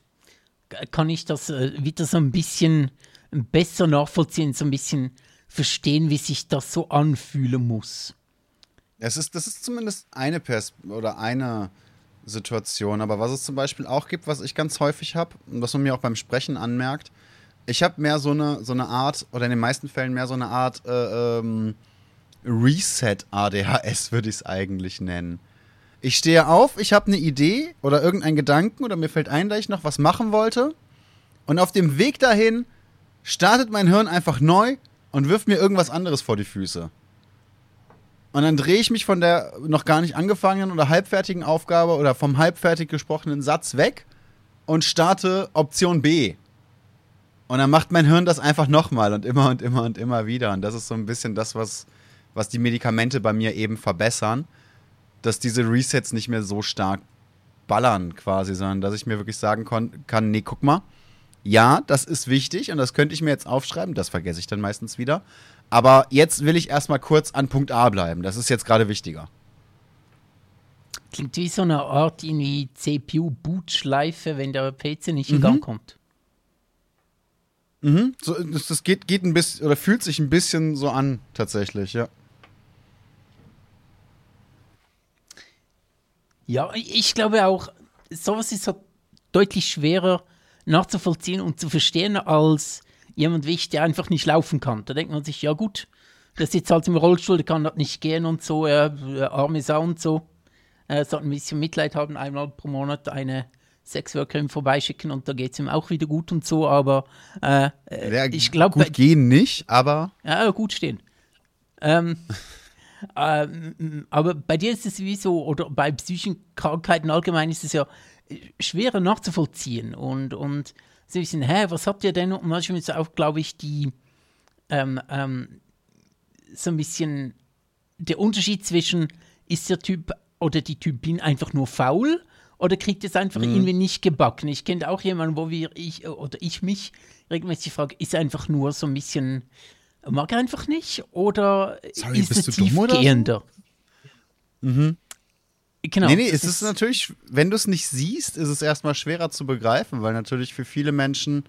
kann ich das äh, wieder so ein bisschen besser nachvollziehen, so ein bisschen verstehen, wie sich das so anfühlen muss. Es ist, das ist zumindest eine Pers oder eine Situation, aber was es zum Beispiel auch gibt, was ich ganz häufig habe und was man mir auch beim Sprechen anmerkt, ich habe mehr so eine, so eine Art, oder in den meisten Fällen mehr so eine Art äh, ähm, Reset-ADHS, würde ich es eigentlich nennen. Ich stehe auf, ich habe eine Idee oder irgendeinen Gedanken oder mir fällt ein, dass ich noch was machen wollte. Und auf dem Weg dahin startet mein Hirn einfach neu und wirft mir irgendwas anderes vor die Füße. Und dann drehe ich mich von der noch gar nicht angefangenen oder halbfertigen Aufgabe oder vom halbfertig gesprochenen Satz weg und starte Option B. Und dann macht mein Hirn das einfach nochmal und immer und immer und immer wieder. Und das ist so ein bisschen das, was, was die Medikamente bei mir eben verbessern dass diese Resets nicht mehr so stark ballern quasi, sondern dass ich mir wirklich sagen kann, nee, guck mal, ja, das ist wichtig und das könnte ich mir jetzt aufschreiben, das vergesse ich dann meistens wieder. Aber jetzt will ich erstmal kurz an Punkt A bleiben. Das ist jetzt gerade wichtiger. Klingt wie so eine Art irgendwie CPU-Bootschleife, wenn der PC nicht in mhm. Gang kommt. Mhm. So, das, das geht, geht ein bisschen oder fühlt sich ein bisschen so an, tatsächlich, ja. Ja, ich glaube auch, sowas ist so deutlich schwerer nachzuvollziehen und zu verstehen als jemand wie ich, der einfach nicht laufen kann. Da denkt man sich, ja gut, der sitzt halt im Rollstuhl, der kann halt nicht gehen und so, äh, arme Sau und so. Er äh, sollte ein bisschen Mitleid haben, einmal pro Monat eine Sexworkerin vorbeischicken und da geht es ihm auch wieder gut und so, aber äh, ja, ich glaube. Gut gehen nicht, aber. Ja, gut stehen. Ähm, Ähm, aber bei dir ist es wie so, oder bei psychischen Krankheiten allgemein ist es ja äh, schwerer nachzuvollziehen und, und so ein bisschen, hä, was habt ihr denn? Und manchmal ist auch, glaube ich, die, ähm, ähm, so ein bisschen der Unterschied zwischen, ist der Typ oder die Typin einfach nur faul oder kriegt es einfach mhm. irgendwie nicht gebacken? Ich kenne auch jemanden, wo wir, ich oder ich mich regelmäßig frage, ist einfach nur so ein bisschen mag er einfach nicht oder Sorry, ist es tiefgehender? So? Mhm. Genau. Nee, nee, es ist natürlich, wenn du es nicht siehst, ist es erstmal schwerer zu begreifen, weil natürlich für viele Menschen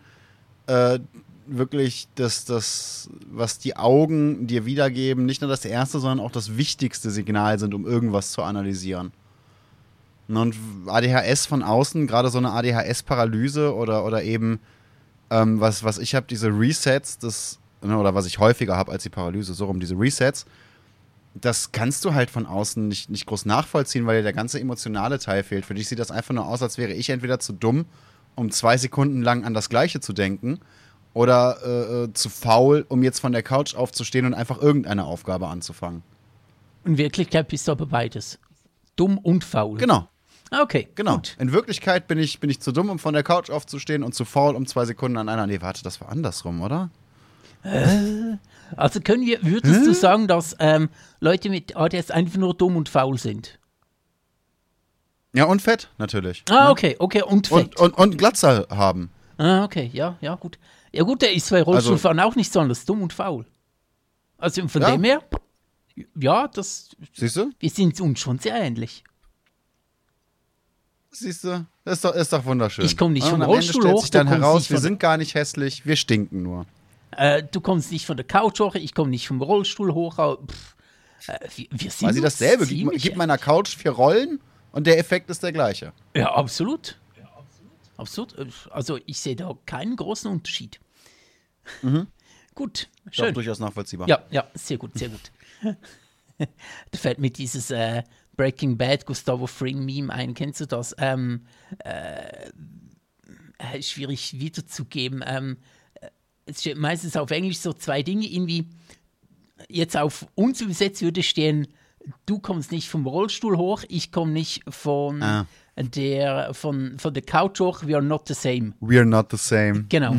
äh, wirklich das, das, was die Augen dir wiedergeben, nicht nur das erste, sondern auch das wichtigste Signal sind, um irgendwas zu analysieren. Und ADHS von außen, gerade so eine ADHS-Paralyse oder, oder eben, ähm, was, was ich habe, diese Resets, das Ne, oder was ich häufiger habe als die Paralyse, so rum diese Resets, das kannst du halt von außen nicht, nicht groß nachvollziehen, weil dir der ganze emotionale Teil fehlt. Für dich sieht das einfach nur aus, als wäre ich entweder zu dumm, um zwei Sekunden lang an das Gleiche zu denken, oder äh, äh, zu faul, um jetzt von der Couch aufzustehen und einfach irgendeine Aufgabe anzufangen. In Wirklichkeit bist du aber beides. Dumm und faul. Genau. Ah, Okay, Genau. gut. In Wirklichkeit bin ich, bin ich zu dumm, um von der Couch aufzustehen und zu faul, um zwei Sekunden an einer. Nee, warte, das war andersrum, oder? Also können wir, würdest du sagen, dass ähm, Leute mit ADS einfach nur dumm und faul sind? Ja, und fett, natürlich. Ah, okay, okay, und fett. Und, und, und Glatze haben. ah, okay, ja, ja, gut. Ja, gut, der ist bei Also Rollstuhlfahren auch nicht so anders dumm und faul. Also von Ja. dem her, ja, das, Siehst du? wir sind uns schon sehr ähnlich. Siehst du? Das ist doch, ist doch wunderschön. Ich komm nicht Ja, vom Rollstuhl stellt hoch, sich dann heraus, wir sind gar nicht hässlich, wir stinken nur. Äh, du kommst nicht von der Couch hoch, ich komme nicht vom Rollstuhl hoch. Pff, äh, wir, wir sind Quasi dasselbe. Gib, gib meiner Couch vier Rollen und der Effekt ist der gleiche. Ja, absolut. Absolut. Also ich sehe da keinen großen Unterschied. Gut, Doch, schön. durchaus nachvollziehbar. Ja, ja, sehr gut, sehr gut. da fällt mir dieses äh, Breaking Bad Gustavo Fring Meme ein. Kennst du das? Ähm, äh, äh, schwierig wiederzugeben. Ähm, äh, es steht meistens auf Englisch so zwei Dinge. Irgendwie jetzt auf uns übersetzt würde stehen, du kommst nicht vom Rollstuhl hoch, ich komme nicht von Ah. der von, von der Couch hoch, we are not the same. We're not the same. Genau.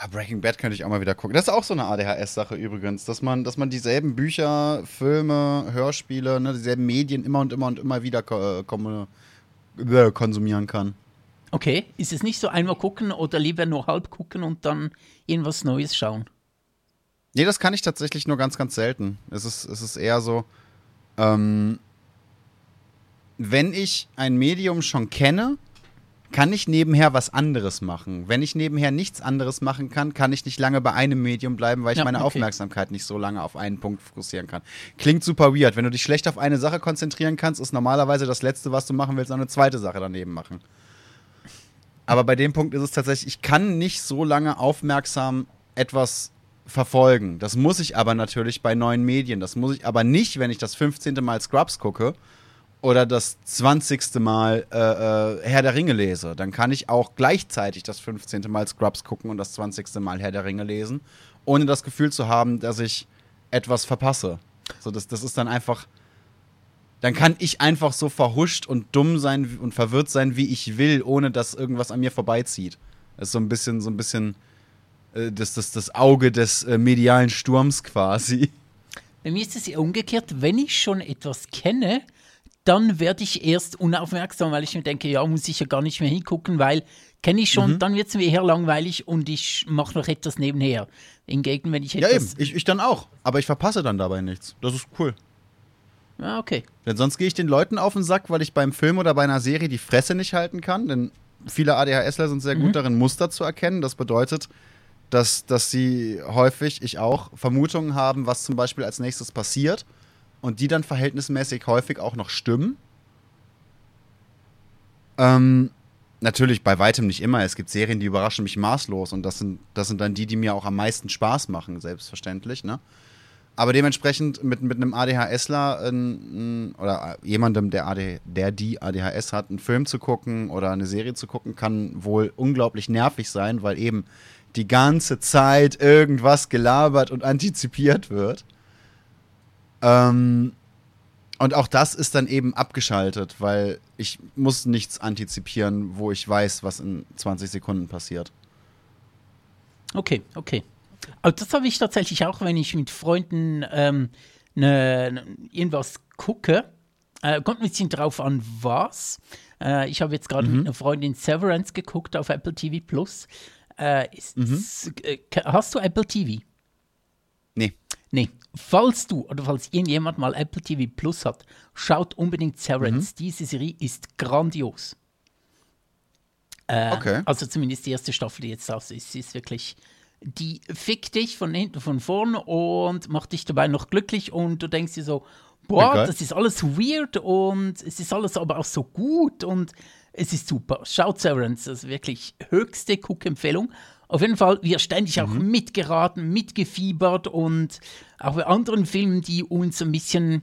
Ah, Breaking Bad könnte ich auch mal wieder gucken. Das ist auch so eine ADHS-Sache übrigens, dass man, dass man dieselben Bücher, Filme, Hörspiele, ne, dieselben Medien immer und immer und immer wieder äh, äh, konsumieren kann. Okay, ist es nicht so einmal gucken oder lieber nur halb gucken und dann irgendwas Neues schauen? Nee, das kann ich tatsächlich nur ganz, ganz selten. Es ist, es ist eher so, ähm, wenn ich ein Medium schon kenne, kann ich nebenher was anderes machen. Wenn ich nebenher nichts anderes machen kann, kann ich nicht lange bei einem Medium bleiben, weil ich Ja, meine okay. Aufmerksamkeit nicht so lange auf einen Punkt fokussieren kann. Klingt super weird. Wenn du dich schlecht auf eine Sache konzentrieren kannst, ist normalerweise das Letzte, was du machen willst, eine zweite Sache daneben machen. Aber bei dem Punkt ist es tatsächlich, ich kann nicht so lange aufmerksam etwas verfolgen. Das muss ich aber natürlich bei neuen Medien. Das muss ich aber nicht, wenn ich das 15. Mal Scrubs gucke oder das 20. Mal äh, äh, Herr der Ringe lese. Dann kann ich auch gleichzeitig das 15. Mal Scrubs gucken und das 20. Mal Herr der Ringe lesen, ohne das Gefühl zu haben, dass ich etwas verpasse. So, das, das ist dann einfach. Dann kann ich einfach so verhuscht und dumm sein und verwirrt sein, wie ich will, ohne dass irgendwas an mir vorbeizieht. Das ist so ein bisschen, so ein bisschen äh, das, das, das Auge des äh, medialen Sturms quasi. Bei mir ist es eher umgekehrt, wenn ich schon etwas kenne, dann werde ich erst unaufmerksam, weil ich mir denke, ja, muss ich ja gar nicht mehr hingucken, weil kenne ich Mhm. schon, dann wird es mir eher langweilig und ich mache noch etwas nebenher. Hingegen, wenn ich Ja, etwas. eben. Ich, ich dann auch. Aber ich verpasse dann dabei nichts. Das ist cool. Ah, okay. Denn sonst gehe ich den Leuten auf den Sack, weil ich beim Film oder bei einer Serie die Fresse nicht halten kann. Denn viele ADHSler sind sehr gut darin, Muster zu erkennen. Das bedeutet, dass, dass sie häufig, ich auch, Vermutungen haben, was zum Beispiel als nächstes passiert. Und die dann verhältnismäßig häufig auch noch stimmen. Ähm, natürlich bei weitem nicht immer. Es gibt Serien, die überraschen mich maßlos. Und das sind, das sind dann die, die mir auch am meisten Spaß machen, selbstverständlich. Ne? Aber dementsprechend mit, mit einem ADHSler ein, oder jemandem, der, AD, der die ADHS hat, einen Film zu gucken oder eine Serie zu gucken, kann wohl unglaublich nervig sein, weil eben die ganze Zeit irgendwas gelabert und antizipiert wird. Ähm, und auch das ist dann eben abgeschaltet, weil ich muss nichts antizipieren, wo ich weiß, was in 20 Sekunden passiert. Okay, okay. Aber das habe ich tatsächlich auch, wenn ich mit Freunden ähm, ne, ne, irgendwas gucke. Äh, kommt ein bisschen drauf an, was. Äh, ich habe jetzt gerade mit einer Freundin Severance geguckt auf Apple TV Plus. Äh, ist, äh, hast du Apple TV? Nee. Nee. Falls du oder falls irgendjemand mal Apple TV Plus hat, schaut unbedingt Severance. Diese Serie ist grandios. Äh, Okay. Also zumindest die erste Staffel, die jetzt raus ist, ist wirklich. Die fickt dich von hinten, von vorn und macht dich dabei noch glücklich und du denkst dir so, boah, Okay. das ist alles weird und es ist alles aber auch so gut und es ist super. Schaut Severance, das ist wirklich höchste Cook-Empfehlung. Auf jeden Fall, wir ständig auch mitgeraten, mitgefiebert und auch bei anderen Filmen, die uns ein bisschen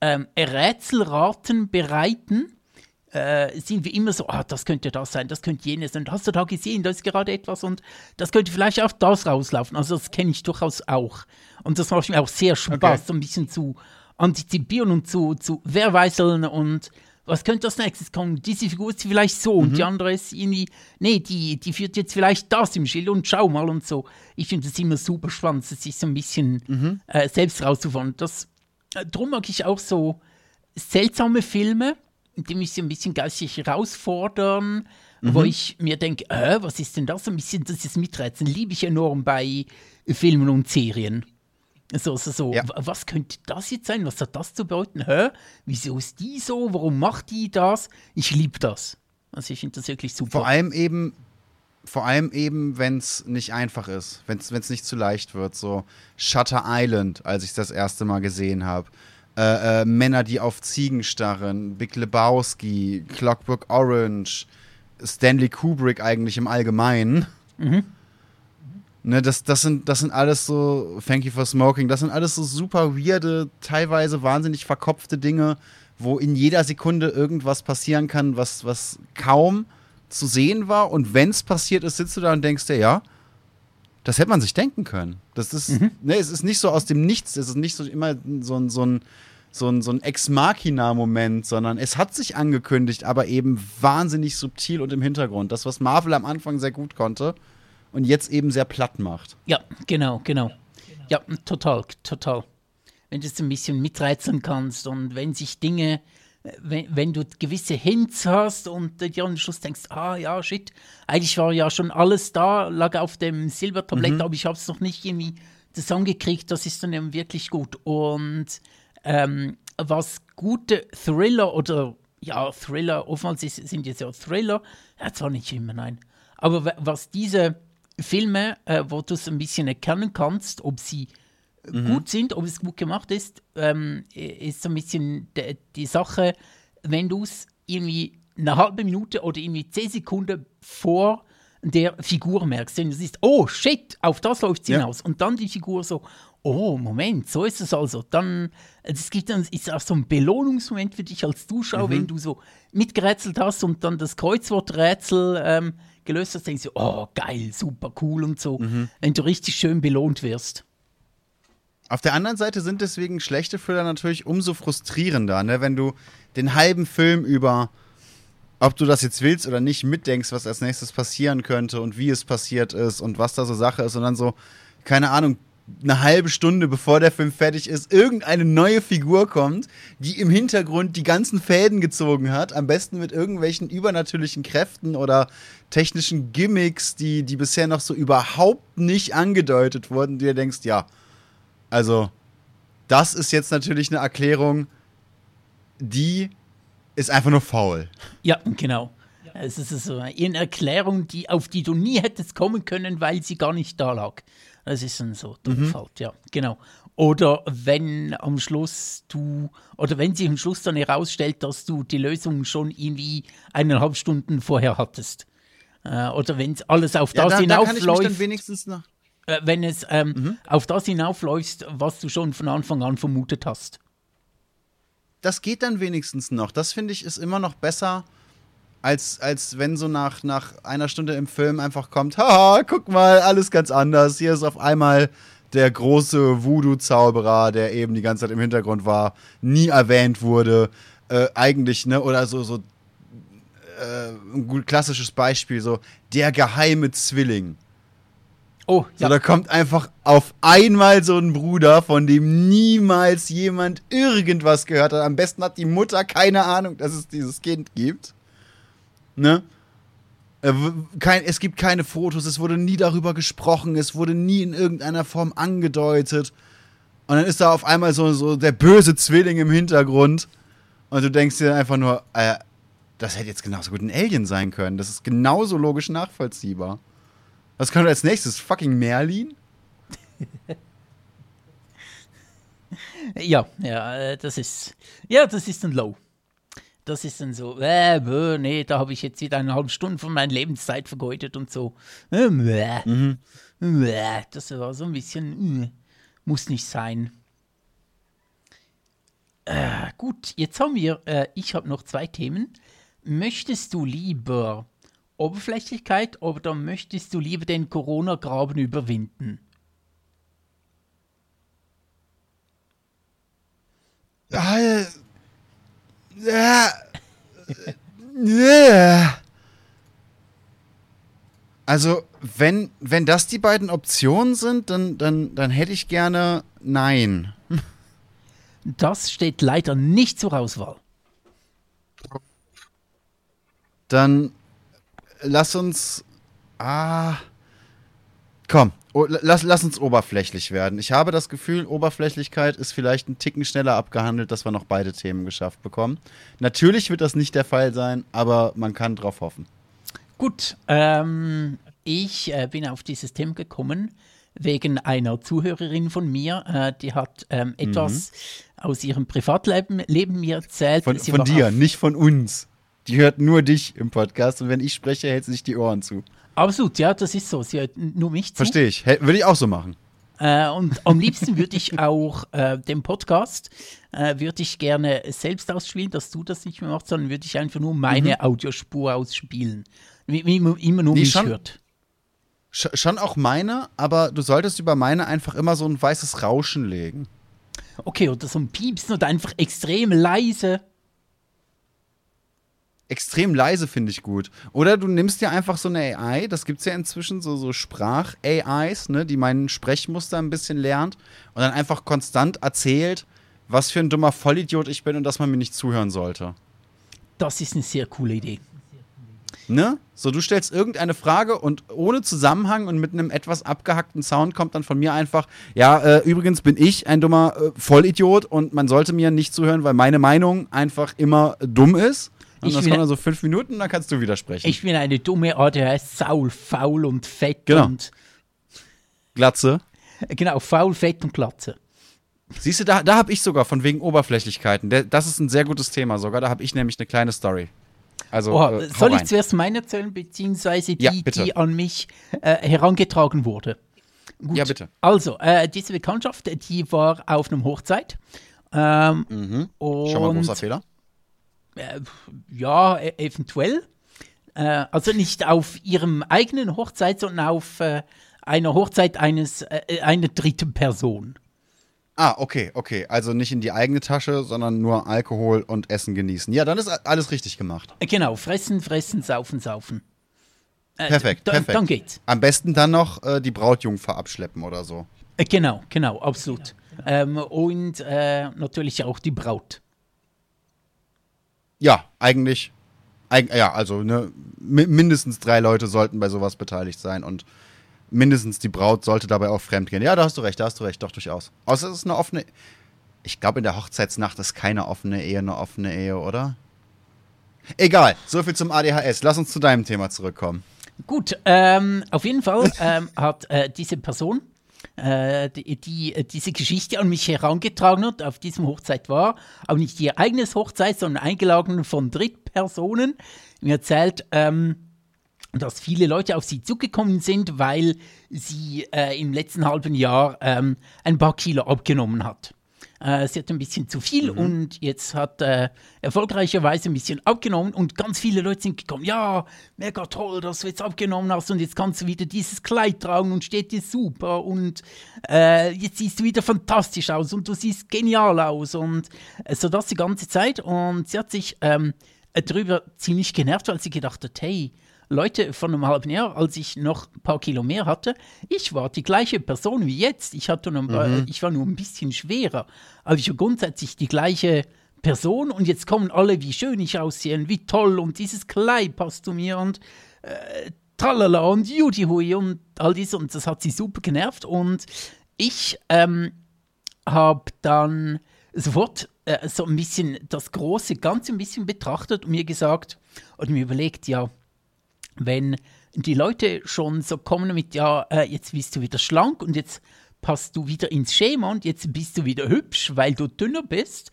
ähm, Rätselraten bereiten, äh, sind wir immer so, ah, das könnte das sein, das könnte jenes sein. Hast du da gesehen, da ist gerade etwas und das könnte vielleicht auch das rauslaufen. Also das kenne ich durchaus auch. Und das macht mir auch sehr Spaß, Okay. so ein bisschen zu antizipieren und zu, zu verweiseln und was könnte als nächstes kommen? Diese Figur ist vielleicht so und die andere ist irgendwie, nee, die, die führt jetzt vielleicht das im Schild und schau mal und so. Ich finde das immer super spannend, sich so ein bisschen äh, selbst rauszufahren. Das, äh, drum mag ich auch so seltsame Filme, die mich so ein bisschen geistig herausfordern, wo ich mir denke, äh, was ist denn das? So ein bisschen, das ist Miträtseln, liebe ich enorm bei Filmen und Serien. So, so, so. Ja. was könnte das jetzt sein? Was hat das zu bedeuten? Hä? Wieso ist die so? Warum macht die das? Ich liebe das. Also ich finde das wirklich super. Vor allem eben, vor allem eben, wenn es nicht einfach ist, wenn es nicht zu leicht wird. So Shutter Island, als ich das erste Mal gesehen habe. Äh, äh, Männer, die auf Ziegen starren, Big Lebowski, Clockwork Orange, Stanley Kubrick eigentlich im Allgemeinen. Ne, das, das, sind, das sind alles so, Thank you for smoking, das sind alles so super weirde, teilweise wahnsinnig verkopfte Dinge, wo in jeder Sekunde irgendwas passieren kann, was, was kaum zu sehen war. Und wenn es passiert ist, sitzt du da und denkst dir, ja, das hätte man sich denken können. Das ist, ne, es ist nicht so aus dem Nichts, es ist nicht so immer so ein, so ein, so ein, so ein Ex-Machina-Moment, sondern es hat sich angekündigt, aber eben wahnsinnig subtil und im Hintergrund. Das, was Marvel am Anfang sehr gut konnte und jetzt eben sehr platt macht. Ja, genau, genau. Ja, total, total. Wenn du es ein bisschen mitreizen kannst und wenn sich Dinge, wenn, wenn du gewisse Hints hast und dir am Schluss denkst, ah ja, shit, eigentlich war ja schon alles da, lag auf dem Silbertablett, aber ich habe es noch nicht irgendwie zusammengekriegt, das ist dann eben wirklich gut. Und ähm, was gute Thriller oder ja, Thriller, oftmals ist, sind jetzt ja Thriller, ja, zwar nicht immer, nein, aber wa- was diese Filme, äh, wo du es ein bisschen erkennen kannst, ob sie äh, gut sind, ob es gut gemacht ist, ähm, ist so ein bisschen die Sache, wenn du es irgendwie eine halbe Minute oder irgendwie zehn Sekunden vor der Figur merkst, wenn du siehst, oh shit, auf das läuft es Ja. hinaus. Und dann die Figur so, oh Moment, so ist es also. Dann, es gibt dann, ist auch so ein Belohnungsmoment für dich als Zuschauer, wenn du so mitgerätselt hast und dann das Kreuzworträtsel ähm, gelöst hast, denkst du, oh geil, super cool und so. Wenn du richtig schön belohnt wirst. Auf der anderen Seite sind deswegen schlechte Thriller natürlich umso frustrierender, ne? wenn du den halben Film über, ob du das jetzt willst oder nicht, mitdenkst, was als nächstes passieren könnte und wie es passiert ist und was da so Sache ist und dann so, keine Ahnung, eine halbe Stunde bevor der Film fertig ist, irgendeine neue Figur kommt, die im Hintergrund die ganzen Fäden gezogen hat, am besten mit irgendwelchen übernatürlichen Kräften oder technischen Gimmicks, die, die bisher noch so überhaupt nicht angedeutet wurden, die dir denkst, ja, also, das ist jetzt natürlich eine Erklärung, die ist einfach nur faul. Ja, genau. Es ist so eine Erklärung, die, auf die du nie hättest kommen können, weil sie gar nicht da lag. Das ist dann so der Fall, ja, genau. Oder wenn am Schluss du, oder wenn sich am Schluss dann herausstellt, dass du die Lösung schon irgendwie eineinhalb Stunden vorher hattest. Äh, oder wenn es alles auf das da, da kann ich mich dann hinaufläuft, wenigstens noch. Äh, wenn es ähm, auf das hinaufläuft, was du schon von Anfang an vermutet hast. Das geht dann wenigstens noch. Das finde ich ist immer noch besser, als, als wenn so nach, nach einer Stunde im Film einfach kommt: Haha, guck mal, alles ganz anders. Hier ist auf einmal der große Voodoo-Zauberer, der eben die ganze Zeit im Hintergrund war, nie erwähnt wurde. Äh, eigentlich, ne, oder so, so äh, ein gut klassisches Beispiel, so der geheime Zwilling. Oh, So, ja, da kommt einfach auf einmal so ein Bruder, von dem niemals jemand irgendwas gehört hat. Am besten hat die Mutter keine Ahnung, dass es dieses Kind gibt. Ne? Äh, Kein, es gibt keine Fotos, es wurde nie darüber gesprochen, es wurde nie in irgendeiner Form angedeutet. Und dann ist da auf einmal so, so der böse Zwilling im Hintergrund. Und du denkst dir einfach nur, äh, das hätte jetzt genauso gut ein Alien sein können. Das ist genauso logisch nachvollziehbar. Was kommt als nächstes? Fucking Merlin? ja, ja, äh, das ist, ja, das ist ein Low. Das ist dann so, äh, bäh, nee, da habe ich jetzt wieder eine halbe Stunde von meiner Lebenszeit vergeudet und so. Äh, bäh, Mhm. bäh, das war so ein bisschen, äh, muss nicht sein. Äh, gut, jetzt haben wir, äh, ich habe noch zwei Themen. Möchtest du lieber Oberflächlichkeit oder möchtest du lieber den Corona-Graben überwinden? Ah, ja. Ja. Also, wenn, wenn das die beiden Optionen sind, dann, dann, dann hätte ich gerne Nein. Das steht leider nicht zur Auswahl. Dann lass uns. Ah. Komm, lass, lass uns oberflächlich werden. Ich habe das Gefühl, Oberflächlichkeit ist vielleicht ein Ticken schneller abgehandelt, dass wir noch beide Themen geschafft bekommen. Natürlich wird das nicht der Fall sein, aber man kann drauf hoffen. Gut, ähm, ich äh, bin auf dieses Thema gekommen wegen einer Zuhörerin von mir, äh, die hat ähm, etwas aus ihrem Privatleben Leben mir erzählt. Von, von dir, auf- nicht von uns. Die hört nur dich im Podcast und wenn ich spreche, hält sie sich die Ohren zu. Absolut, ja, das ist so. Sie hört nur mich zu. Verstehe ich. Würde ich auch so machen. Äh, und am liebsten würde ich auch äh, den Podcast, äh, würde ich gerne selbst ausspielen, dass du das nicht mehr machst, sondern würde ich einfach nur meine Audiospur ausspielen. Wie, wie immer, immer nur Nee, mich schon- hört. Sch schon auch meine, aber du solltest über meine einfach immer so ein weißes Rauschen legen. Okay, oder so ein Piepsen oder einfach extrem leise. Extrem leise finde ich gut. Oder du nimmst dir einfach so eine AI, das gibt es ja inzwischen, so, so Sprach-AIs, ne, die meinen Sprechmuster ein bisschen lernt und dann einfach konstant erzählt, was für ein dummer Vollidiot ich bin und dass man mir nicht zuhören sollte. Das ist eine sehr coole Idee. Ne? So, du stellst irgendeine Frage und ohne Zusammenhang und mit einem etwas abgehackten Sound kommt dann von mir einfach, ja, äh, übrigens bin ich ein dummer äh, Vollidiot und man sollte mir nicht zuhören, weil meine Meinung einfach immer dumm ist. Und Ich das kommt dann so fünf Minuten dann kannst du widersprechen. Ich bin eine dumme ADHS, saul, faul und fett Genau. und Glatze. genau, faul, fett und Glatze. Siehst du, da, da habe ich sogar von wegen Oberflächlichkeiten. Das ist ein sehr gutes Thema sogar. Da habe ich nämlich eine kleine Story. Also, Oha, äh, soll ich zuerst meine erzählen, beziehungsweise die, Ja, die an mich äh, herangetragen wurde? Gut. Ja, bitte. Also, äh, diese Bekanntschaft, die war auf einem Hochzeit. Ähm, Mhm. Schon mal großer Fehler. Äh, ja, e eventuell. Äh, also nicht auf ihrem eigenen Hochzeit, sondern auf äh, einer Hochzeit eines äh, einer dritten Person. Ah, okay, okay. Also nicht in die eigene Tasche, sondern nur Alkohol und Essen genießen. Ja, dann ist alles richtig gemacht. Äh, Genau, fressen, fressen, saufen, saufen. Äh, Perfekt, perfekt. Dann geht's. Am besten dann noch äh, die Brautjungfer abschleppen oder so. Äh, Genau, genau, absolut. Ähm, und äh, natürlich auch die Braut. Ja, eigentlich. Eig ja, also ne, mi mindestens drei Leute sollten bei sowas beteiligt sein und mindestens die Braut sollte dabei auch fremd gehen. Ja, da hast du recht, da hast du recht, doch durchaus. Außer es ist eine offene. Ich glaube, in der Hochzeitsnacht ist keine offene Ehe eine offene Ehe, oder? Egal, so viel zum ADHS. Lass uns zu deinem Thema zurückkommen. Gut, ähm, auf jeden Fall ähm, hat äh, diese Person, die, die äh, diese Geschichte an mich herangetragen hat, auf diesem Hochzeit war, aber nicht ihr eigenes Hochzeit, sondern eingeladen von Drittpersonen, mir erzählt, ähm, dass viele Leute auf sie zugekommen sind, weil sie äh, im letzten halben Jahr ähm, ein paar Kilo abgenommen hat. Äh, sie hat ein bisschen zu viel und jetzt hat äh, erfolgreicherweise ein bisschen abgenommen und ganz viele Leute sind gekommen. Ja, mega toll, dass du jetzt abgenommen hast und jetzt kannst du wieder dieses Kleid tragen und steht dir super und äh, jetzt siehst du wieder fantastisch aus und du siehst genial aus und äh, so das die ganze Zeit und sie hat sich ähm, darüber ziemlich genervt, weil sie gedacht hat, hey, Leute, von einem halben Jahr, als ich noch ein paar Kilo mehr hatte, ich war die gleiche Person wie jetzt. Ich, hatte nur, äh, ich war nur ein bisschen schwerer. Aber ich war grundsätzlich die gleiche Person und jetzt kommen alle, wie schön ich aussehe und wie toll und dieses Kleid passt zu mir und äh, tralala und judihui und all dies und das hat sie super genervt und ich ähm, habe dann sofort äh, so ein bisschen das große Ganze ein bisschen betrachtet und mir gesagt und mir überlegt, ja, wenn die Leute schon so kommen mit, ja, äh, jetzt bist du wieder schlank und jetzt passt du wieder ins Schema und jetzt bist du wieder hübsch, weil du dünner bist,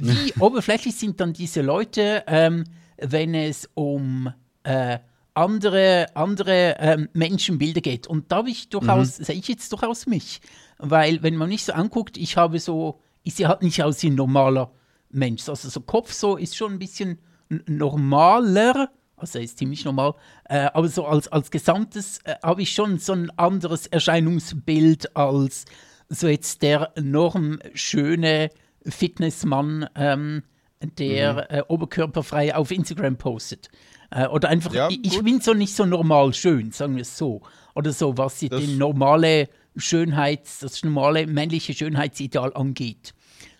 wie oberflächlich sind dann diese Leute, ähm, wenn es um äh, andere, andere ähm, Menschenbilder geht. Und da habe ich durchaus, sehe ich jetzt durchaus mich. Weil, wenn man mich so anguckt, ich habe so, ich sehe halt nicht aus wie ein normaler Mensch. Also so Kopf so ist schon ein bisschen normaler, also ist ziemlich normal, äh, aber so als, als Gesamtes äh, habe ich schon so ein anderes Erscheinungsbild als so jetzt der normschöne Fitnessmann, ähm, der äh, oberkörperfrei auf Instagram postet. Äh, oder einfach, Ja, ich, ich bin so nicht so normal schön, sagen wir es so. Oder so, was die, normale Schönheits, das normale männliche Schönheitsideal angeht.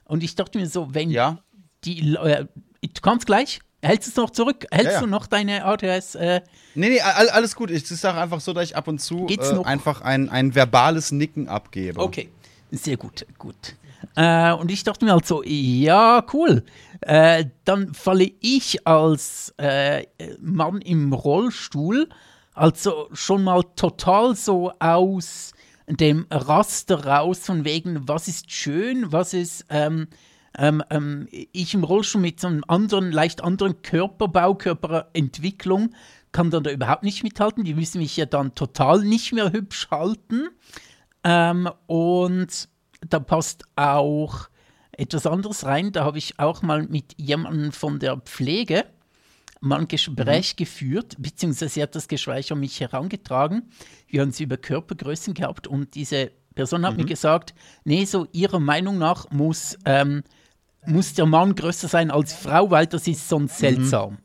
Und ich dachte mir so, wenn Ja. die, äh, du kannst gleich, hältst du es noch zurück? Hältst Ja, ja. du noch deine ADS? Äh, Nee, nee, all, alles gut. Ich sage einfach so, dass ich ab und zu äh, einfach ein, ein verbales Nicken abgebe. Okay, sehr gut, gut. Äh, und ich dachte mir halt so, ja, cool. Äh, dann falle ich als äh, Mann im Rollstuhl also schon mal total so aus dem Raster raus, von wegen, was ist schön, was ist ähm, ähm, ähm, ich im Rollstuhl mit so einem anderen, leicht anderen Körperbau, Körperentwicklung kann dann da überhaupt nicht mithalten. Die müssen mich ja dann total nicht mehr hübsch halten. Ähm, und da passt auch etwas anderes rein. Da habe ich auch mal mit jemandem von der Pflege mal ein Gespräch geführt, beziehungsweise sie hat das Gespräch an mich herangetragen. Wir haben es über Körpergrößen gehabt und diese Person hat mir gesagt, nee, so ihrer Meinung nach muss, ähm, muss der Mann größer sein als Frau, weil das ist sonst seltsam.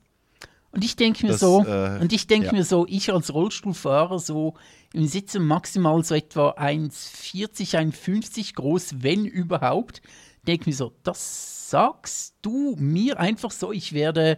Und ich denke mir Das, so, äh, und ich denke ja. mir so, ich als Rollstuhlfahrer so im Sitzen maximal so etwa 1,40, 1,50 groß, wenn überhaupt, denke mir so, das sagst du mir einfach so, ich werde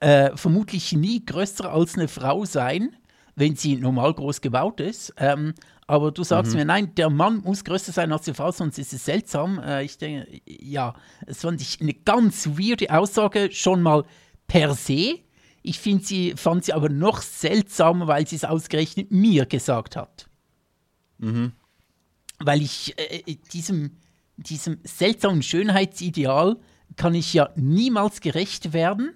äh, vermutlich nie größer als eine Frau sein, wenn sie normal groß gebaut ist. Ähm, aber du sagst Mhm. mir, nein, der Mann muss größer sein als die Frau, sonst ist es seltsam. Äh, ich denke, ja, es fand ich eine ganz weirde Aussage, schon mal per se. Ich finde sie, fand sie aber noch seltsamer, weil sie es ausgerechnet mir gesagt hat. Weil ich äh, diesem, diesem seltsamen Schönheitsideal kann ich ja niemals gerecht werden.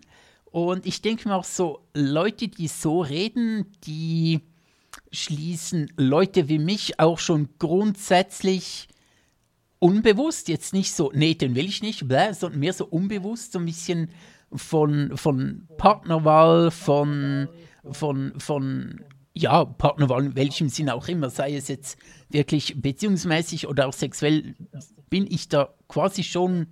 Und ich denke mir auch so, Leute, die so reden, die schließen Leute wie mich auch schon grundsätzlich unbewusst, jetzt nicht so, nee, den will ich nicht, bläh, sondern mehr so unbewusst, so ein bisschen von, von Partnerwahl, von, von, von, ja, Partnerwahl in welchem Sinn auch immer, sei es jetzt wirklich beziehungsmäßig oder auch sexuell, bin ich da quasi schon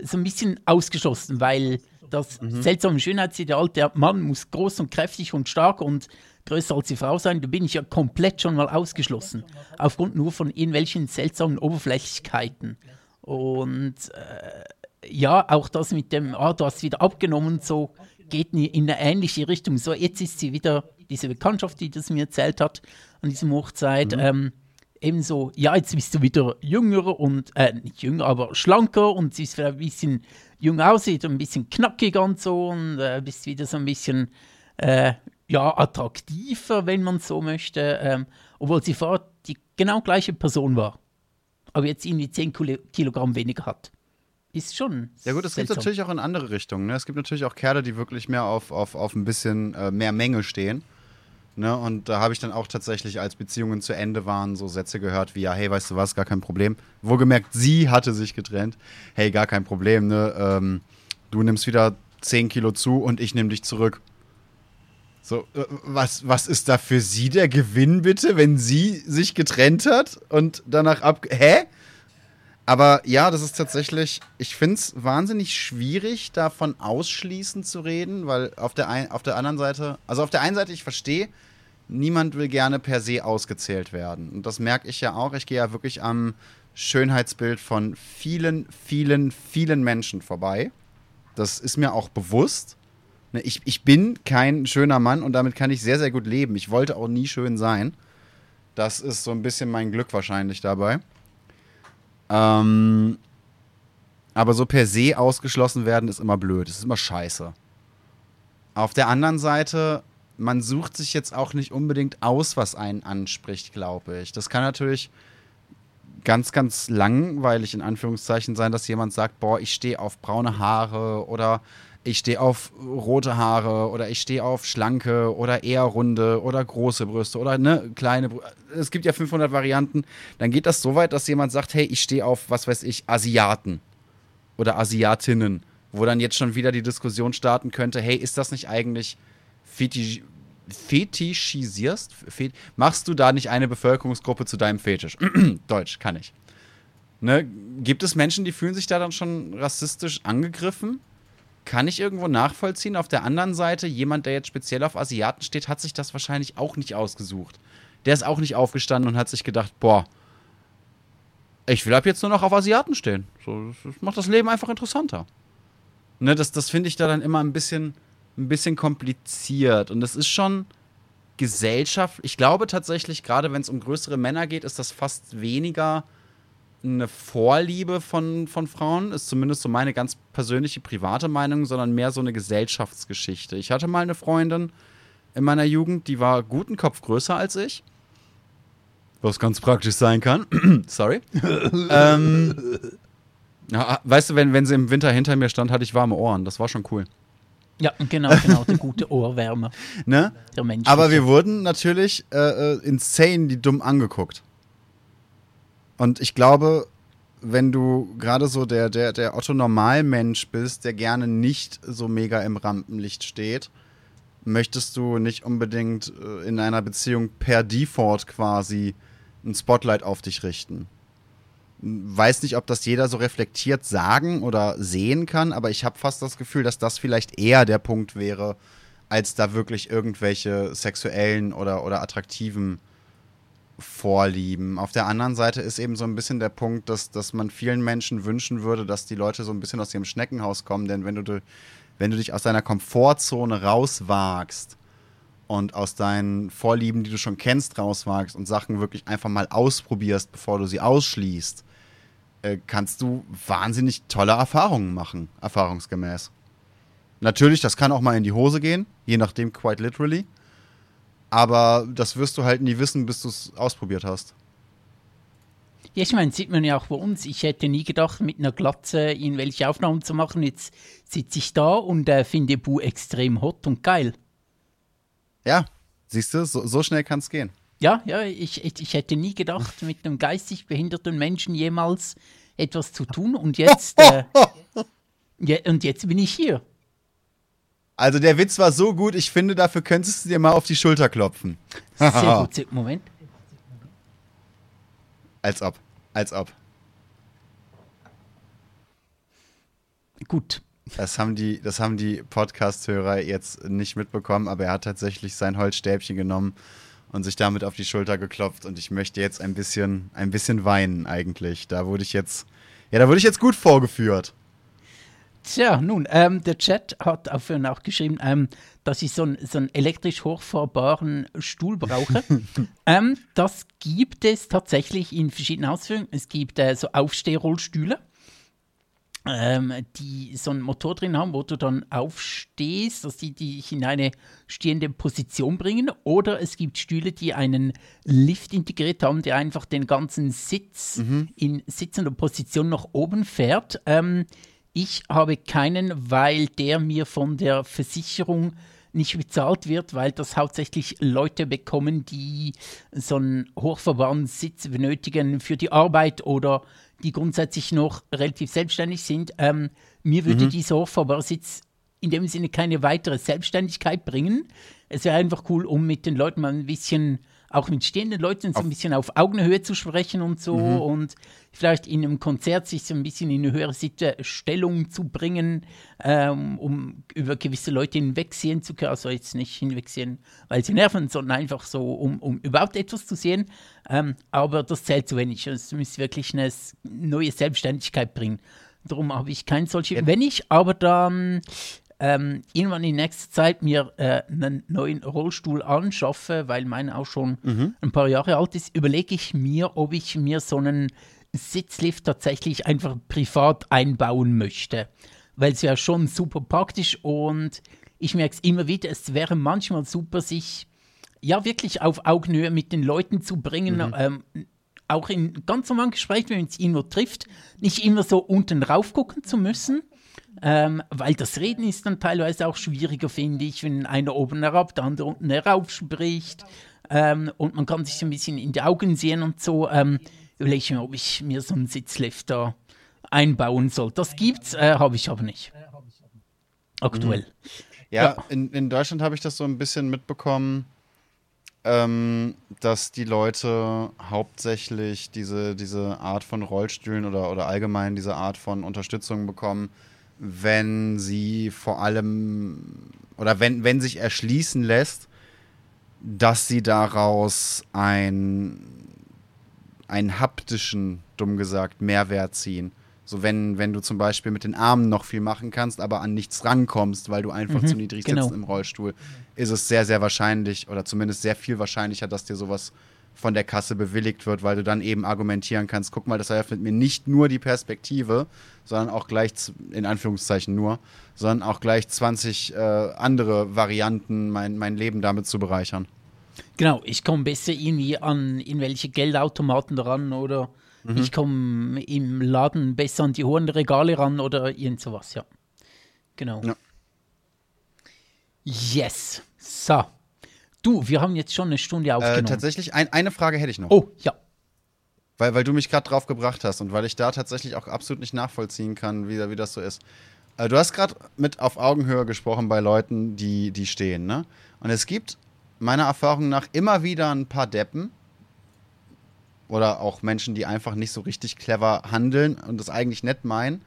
so ein bisschen ausgeschlossen, weil das seltsame Schönheitsideal, der Mann muss groß und kräftig und stark und größer als die Frau sein, da bin ich ja komplett schon mal ausgeschlossen. Aufgrund nur von irgendwelchen seltsamen Oberflächlichkeiten. Und äh, ja, auch das mit dem, ah, du hast wieder abgenommen, so geht in in eine ähnliche Richtung. So, jetzt ist sie wieder, diese Bekanntschaft, die das mir erzählt hat, an diesem Hochzeit, ähm, ebenso, ja, jetzt bist du wieder jünger und, äh, nicht jünger, aber schlanker und siehst wieder ein bisschen jung aussieht, ein bisschen knackiger und so und äh, bist wieder so ein bisschen, äh, ja, attraktiver, wenn man so möchte, ähm, obwohl sie vorher die genau gleiche Person war, aber jetzt irgendwie 10 Kilo- Kilogramm weniger hat. Ist schon. Ja gut, es gibt natürlich auch in andere Richtungen. Ne? Es gibt natürlich auch Kerle, die wirklich mehr auf, auf, auf ein bisschen äh, mehr Menge stehen. Ne? Und da habe ich dann auch tatsächlich, als Beziehungen zu Ende waren, so Sätze gehört wie, ja, hey, weißt du was, gar kein Problem. Wohlgemerkt, sie hatte sich getrennt. Hey, gar kein Problem, ne? Ähm, du nimmst wieder 10 Kilo zu und ich nehme dich zurück. So, äh, was, was ist da für sie der Gewinn, bitte, wenn sie sich getrennt hat und danach ab. Hä? Aber ja, das ist tatsächlich, ich finde es wahnsinnig schwierig, davon ausschließend zu reden, weil auf der, ein, auf der anderen Seite, also auf der einen Seite, ich verstehe, niemand will gerne per se ausgezählt werden. Und das merke ich ja auch. Ich gehe ja wirklich am Schönheitsbild von vielen, vielen, vielen Menschen vorbei. Das ist mir auch bewusst. Ne, Ich, ich bin kein schöner Mann und damit kann ich sehr, sehr gut leben. Ich wollte auch nie schön sein. Das ist so ein bisschen mein Glück wahrscheinlich dabei. Ähm, aber so per se ausgeschlossen werden ist immer blöd. Das ist immer scheiße. Auf der anderen Seite, man sucht sich jetzt auch nicht unbedingt aus, was einen anspricht, glaube ich. Das kann natürlich ganz, ganz langweilig in Anführungszeichen sein, dass jemand sagt, boah, ich stehe auf braune Haare oder ich stehe auf rote Haare oder ich stehe auf schlanke oder eher runde oder große Brüste oder ne, kleine Brüste. Es gibt ja 500 Varianten. Dann geht das so weit, dass jemand sagt, hey, ich stehe auf, was weiß ich, Asiaten oder Asiatinnen, wo dann jetzt schon wieder die Diskussion starten könnte, hey, ist das nicht eigentlich fetisch fetischisierst? Fet machst du da nicht eine Bevölkerungsgruppe zu deinem Fetisch? Deutsch, kann ich. Ne? Gibt es Menschen, die fühlen sich da dann schon rassistisch angegriffen? Kann ich irgendwo nachvollziehen. Auf der anderen Seite, jemand, der jetzt speziell auf Asiaten steht, hat sich das wahrscheinlich auch nicht ausgesucht. Der ist auch nicht aufgestanden und hat sich gedacht, boah, ich will ab jetzt nur noch auf Asiaten stehen. So, das macht das Leben einfach interessanter. Ne, das das finde ich da dann immer ein bisschen, ein bisschen kompliziert. Und das ist schon Gesellschaft. Ich glaube tatsächlich, gerade wenn es um größere Männer geht, ist das fast weniger eine Vorliebe von, von Frauen, ist zumindest so meine ganz persönliche private Meinung, sondern mehr so eine Gesellschaftsgeschichte. Ich hatte mal eine Freundin in meiner Jugend, die war guten Kopf größer als ich. Was ganz praktisch sein kann. Sorry. ähm, ja, weißt du, wenn, wenn sie im Winter hinter mir stand, hatte ich warme Ohren. Das war schon cool. Ja, genau, genau, der gute Ohrwärmer. Ne? Aber wir wurden natürlich äh, äh, insane die dumm angeguckt. Und ich glaube, wenn du gerade so der, der, der Otto-Normalmensch bist, der gerne nicht so mega im Rampenlicht steht, möchtest du nicht unbedingt äh, in einer Beziehung per Default quasi ein Spotlight auf dich richten. Weiß nicht, ob das jeder so reflektiert sagen oder sehen kann, aber ich habe fast das Gefühl, dass das vielleicht eher der Punkt wäre, als da wirklich irgendwelche sexuellen oder, oder attraktiven Vorlieben. Auf der anderen Seite ist eben so ein bisschen der Punkt, dass, dass man vielen Menschen wünschen würde, dass die Leute so ein bisschen aus ihrem Schneckenhaus kommen, denn wenn du, wenn du dich aus deiner Komfortzone rauswagst und aus deinen Vorlieben, die du schon kennst, rauswagst und Sachen wirklich einfach mal ausprobierst, bevor du sie ausschließt, äh, kannst du wahnsinnig tolle Erfahrungen machen, erfahrungsgemäß. Natürlich, das kann auch mal in die Hose gehen, je nachdem, quite literally. Aber das wirst du halt nie wissen, bis du es ausprobiert hast. Ja, ich meine, sieht man ja auch bei uns. Ich hätte nie gedacht, mit einer Glatze irgendwelche Aufnahmen zu machen. Jetzt sitze ich da und äh, finde Bu extrem hot und geil. Ja, siehst du, so, so schnell kann es gehen. Ja, ja, ich, ich, ich, hätte nie gedacht, mit einem geistig behinderten Menschen jemals etwas zu tun. Und jetzt, äh, ja, und jetzt bin ich hier. Also der Witz war so gut, ich finde, dafür könntest du dir mal auf die Schulter klopfen. Sehr gut, Moment. Als ob, als ob. Gut. Das haben die, das haben die Podcast-Hörer jetzt nicht mitbekommen, aber er hat tatsächlich sein Holzstäbchen genommen und sich damit auf die Schulter geklopft und ich möchte jetzt ein bisschen, ein bisschen weinen eigentlich. Da wurde ich jetzt, ja, da wurde ich jetzt gut vorgeführt. Tja, nun, ähm, der Chat hat auch vorhin auch geschrieben, ähm, dass ich so, ein, so einen elektrisch hochfahrbaren Stuhl brauche. ähm, das gibt es tatsächlich in verschiedenen Ausführungen. Es gibt äh, so Aufstehrollstühle, ähm, die so einen Motor drin haben, wo du dann aufstehst, dass die dich in eine stehende Position bringen. Oder es gibt Stühle, die einen Lift integriert haben, der einfach den ganzen Sitz mhm. in sitzender Position nach oben fährt. Ähm, ich habe keinen, weil der mir von der Versicherung nicht bezahlt wird, weil das hauptsächlich Leute bekommen, die so einen hochverwahrten Sitz benötigen für die Arbeit oder die grundsätzlich noch relativ selbstständig sind. Ähm, mir würde mhm. dieser hochverwahrbare Sitz in dem Sinne keine weitere Selbstständigkeit bringen. Es wäre einfach cool, um mit den Leuten mal ein bisschen auch mit stehenden Leuten so ein bisschen auf Augenhöhe zu sprechen und so mhm. und vielleicht in einem Konzert sich so ein bisschen in eine höhere Stellung zu bringen, ähm, um über gewisse Leute hinwegsehen zu können. Also jetzt nicht hinwegsehen, weil sie nerven, sondern einfach so, um, um überhaupt etwas zu sehen. Ähm, aber das zählt zu wenig. Es müsste wirklich eine neue Selbstständigkeit bringen. Darum habe ich kein solche. Ja. Wenn ich aber dann ähm, irgendwann in nächster Zeit mir äh, einen neuen Rollstuhl anschaffe, weil mein auch schon mhm. ein paar Jahre alt ist, überlege ich mir, ob ich mir so einen Sitzlift tatsächlich einfach privat einbauen möchte. Weil es ja schon super praktisch und ich merke es immer wieder, es wäre manchmal super, sich ja wirklich auf Augenhöhe mit den Leuten zu bringen. Mhm. Ähm, auch in ganz normalen Gesprächen, wenn man es irgendwo trifft, nicht immer so unten rauf gucken zu müssen. Ähm, weil das Reden ist dann teilweise auch schwieriger, finde ich, wenn einer oben herab, der andere unten herauf spricht. Ähm, und man kann sich so ein bisschen in die Augen sehen und so. Ähm, überlege ich mir, ob ich mir so einen Sitzlift da einbauen soll. Das gibt's, äh, habe ich aber nicht. Aktuell. Mhm. Ja, ja, In, in Deutschland habe ich das so ein bisschen mitbekommen, ähm, dass die Leute hauptsächlich diese, diese Art von Rollstühlen oder, oder allgemein diese Art von Unterstützung bekommen, wenn sie vor allem oder wenn, wenn sich erschließen lässt, dass sie daraus ein, einen haptischen, dumm gesagt, Mehrwert ziehen. So, wenn, wenn du zum Beispiel mit den Armen noch viel machen kannst, aber an nichts rankommst, weil du einfach mhm, zu niedrig genau. sitzt im Rollstuhl, ist es sehr, sehr wahrscheinlich oder zumindest sehr viel wahrscheinlicher, dass dir sowas von der Kasse bewilligt wird, weil du dann eben argumentieren kannst, guck mal, das eröffnet mir nicht nur die Perspektive, sondern auch gleich, in Anführungszeichen nur, sondern auch gleich 20 äh, andere Varianten, mein, mein Leben damit zu bereichern. Genau, ich komme besser irgendwie an irgendwelche Geldautomaten ran oder mhm. ich komme im Laden besser an die hohen Regale ran oder irgend sowas, ja. Genau. Ja. Yes. So. Du, wir haben jetzt schon eine Stunde äh, aufgenommen. Äh, tatsächlich, ein, eine Frage hätte ich noch. Oh, ja. Weil, weil du mich gerade drauf gebracht hast und weil ich da tatsächlich auch absolut nicht nachvollziehen kann, wie, wie das so ist. Äh, du hast gerade mit auf Augenhöhe gesprochen bei Leuten, die, die stehen, ne? Und es gibt meiner Erfahrung nach immer wieder ein paar Deppen oder auch Menschen, die einfach nicht so richtig clever handeln und das eigentlich nett meinen,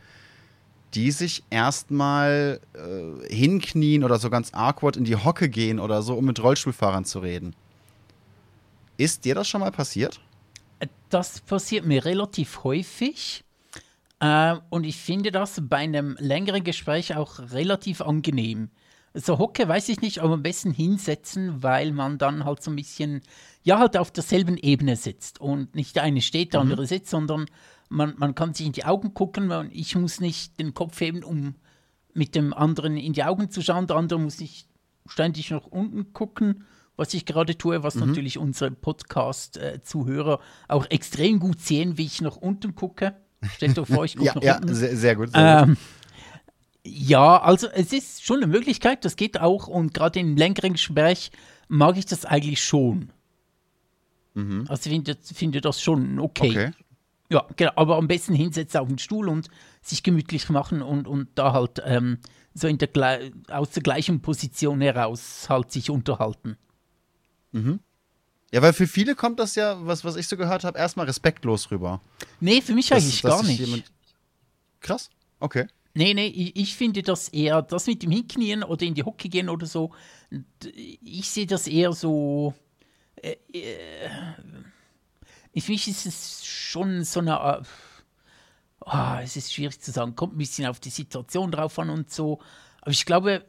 die sich erstmal äh, hinknien oder so ganz awkward in die Hocke gehen oder so, um mit Rollstuhlfahrern zu reden. Ist dir das schon mal passiert? Das passiert mir relativ häufig. Äh, und ich finde das bei einem längeren Gespräch auch relativ angenehm. So Hocke weiß ich nicht, aber am besten hinsetzen, weil man dann halt so ein bisschen, ja, halt auf derselben Ebene sitzt. Und nicht der eine steht, der mhm. andere sitzt, sondern man, man kann sich in die Augen gucken. und Ich muss nicht den Kopf heben, um mit dem anderen in die Augen zu schauen. Der andere muss nicht ständig nach unten gucken, was ich gerade tue, was mhm. natürlich unsere Podcast-Zuhörer auch extrem gut sehen, wie ich nach unten gucke. Stellt euch vor, ich gucke ja, nach ja, unten. Sehr, sehr gut. Sehr ähm, gut. Ja, also es ist schon eine Möglichkeit, das geht auch und gerade in längeren Gespräch mag ich das eigentlich schon. Mhm. Also ich finde, finde das schon okay. okay. Ja, genau, aber am besten hinsetzen auf den Stuhl und sich gemütlich machen und, und da halt ähm, so in der, aus der gleichen Position heraus halt sich unterhalten. Mhm. Ja, weil für viele kommt das ja, was, was ich so gehört habe, erstmal respektlos rüber. Nee, für mich das, eigentlich gar nicht. Krass, okay. Nee, nee, ich, ich, finde das eher, das mit dem Hinknien oder in die Hocke gehen oder so, ich sehe das eher so. Äh, äh, ich finde, es ist schon so eine. Oh, es ist schwierig zu sagen, kommt ein bisschen auf die Situation drauf an und so. Aber ich glaube,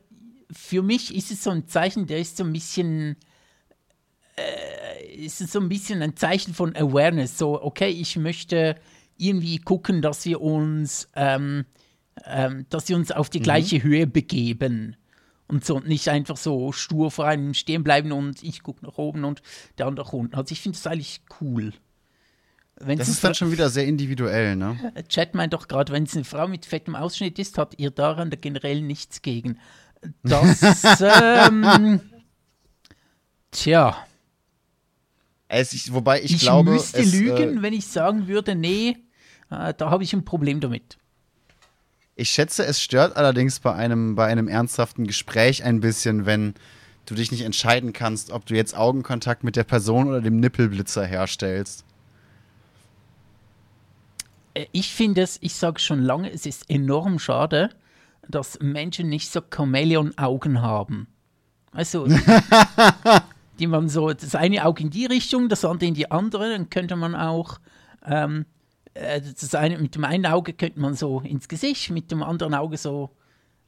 für mich ist es so ein Zeichen, der ist so ein bisschen. Äh, ist es so ein bisschen ein Zeichen von Awareness. So, okay, ich möchte irgendwie gucken, dass wir uns. Ähm, ähm, dass wir uns auf die mhm. gleiche Höhe begeben und so nicht einfach so stur vor einem stehen bleiben und ich gucke nach oben und der andere nach unten. Also ich finde das eigentlich cool. Wenn's das ist dann schon wieder sehr individuell, ne? Chat meint doch gerade, wenn es eine Frau mit fettem Ausschnitt ist, habt ihr daran generell nichts gegen. Das, ähm, tja. Es ist, wobei ich, ich glaube. Ich müsste es, lügen, äh, wenn ich sagen würde, nee, äh, da habe ich ein Problem damit. Ich schätze, es stört allerdings bei einem, bei einem ernsthaften Gespräch ein bisschen, wenn du dich nicht entscheiden kannst, ob du jetzt Augenkontakt mit der Person oder dem Nippelblitzer herstellst. Äh, ich finde es, ich sage schon lange, es ist enorm schade, dass Menschen nicht so Chamäleon-Augen haben. Also, die man so, das eine Auge in die Richtung, das andere in die andere, dann könnte man auch ähm, äh, das eine, mit dem einen Auge könnte man so ins Gesicht, mit dem anderen Auge so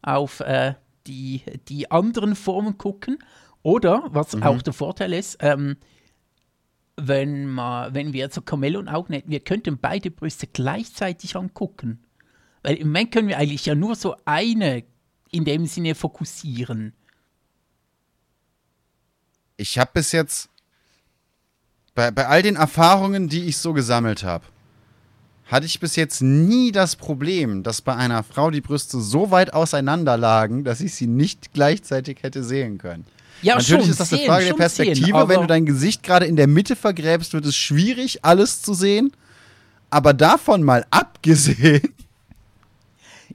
auf äh, die, die anderen Formen gucken. Oder, was mhm. auch der Vorteil ist, ähm, wenn, man, wenn wir so Chamäleon-Augen hätten, wir könnten beide Brüste gleichzeitig angucken. Weil im Moment können wir eigentlich ja nur so eine in dem Sinne fokussieren. Ich habe bis jetzt bei, bei all den Erfahrungen, die ich so gesammelt habe, hatte ich bis jetzt nie das Problem, dass bei einer Frau die Brüste so weit auseinander lagen, dass ich sie nicht gleichzeitig hätte sehen können. Ja, Natürlich schon ist das eine sehen, Frage der Perspektive. Sehen, Wenn du dein Gesicht gerade in der Mitte vergräbst, wird es schwierig, alles zu sehen. Aber davon mal abgesehen,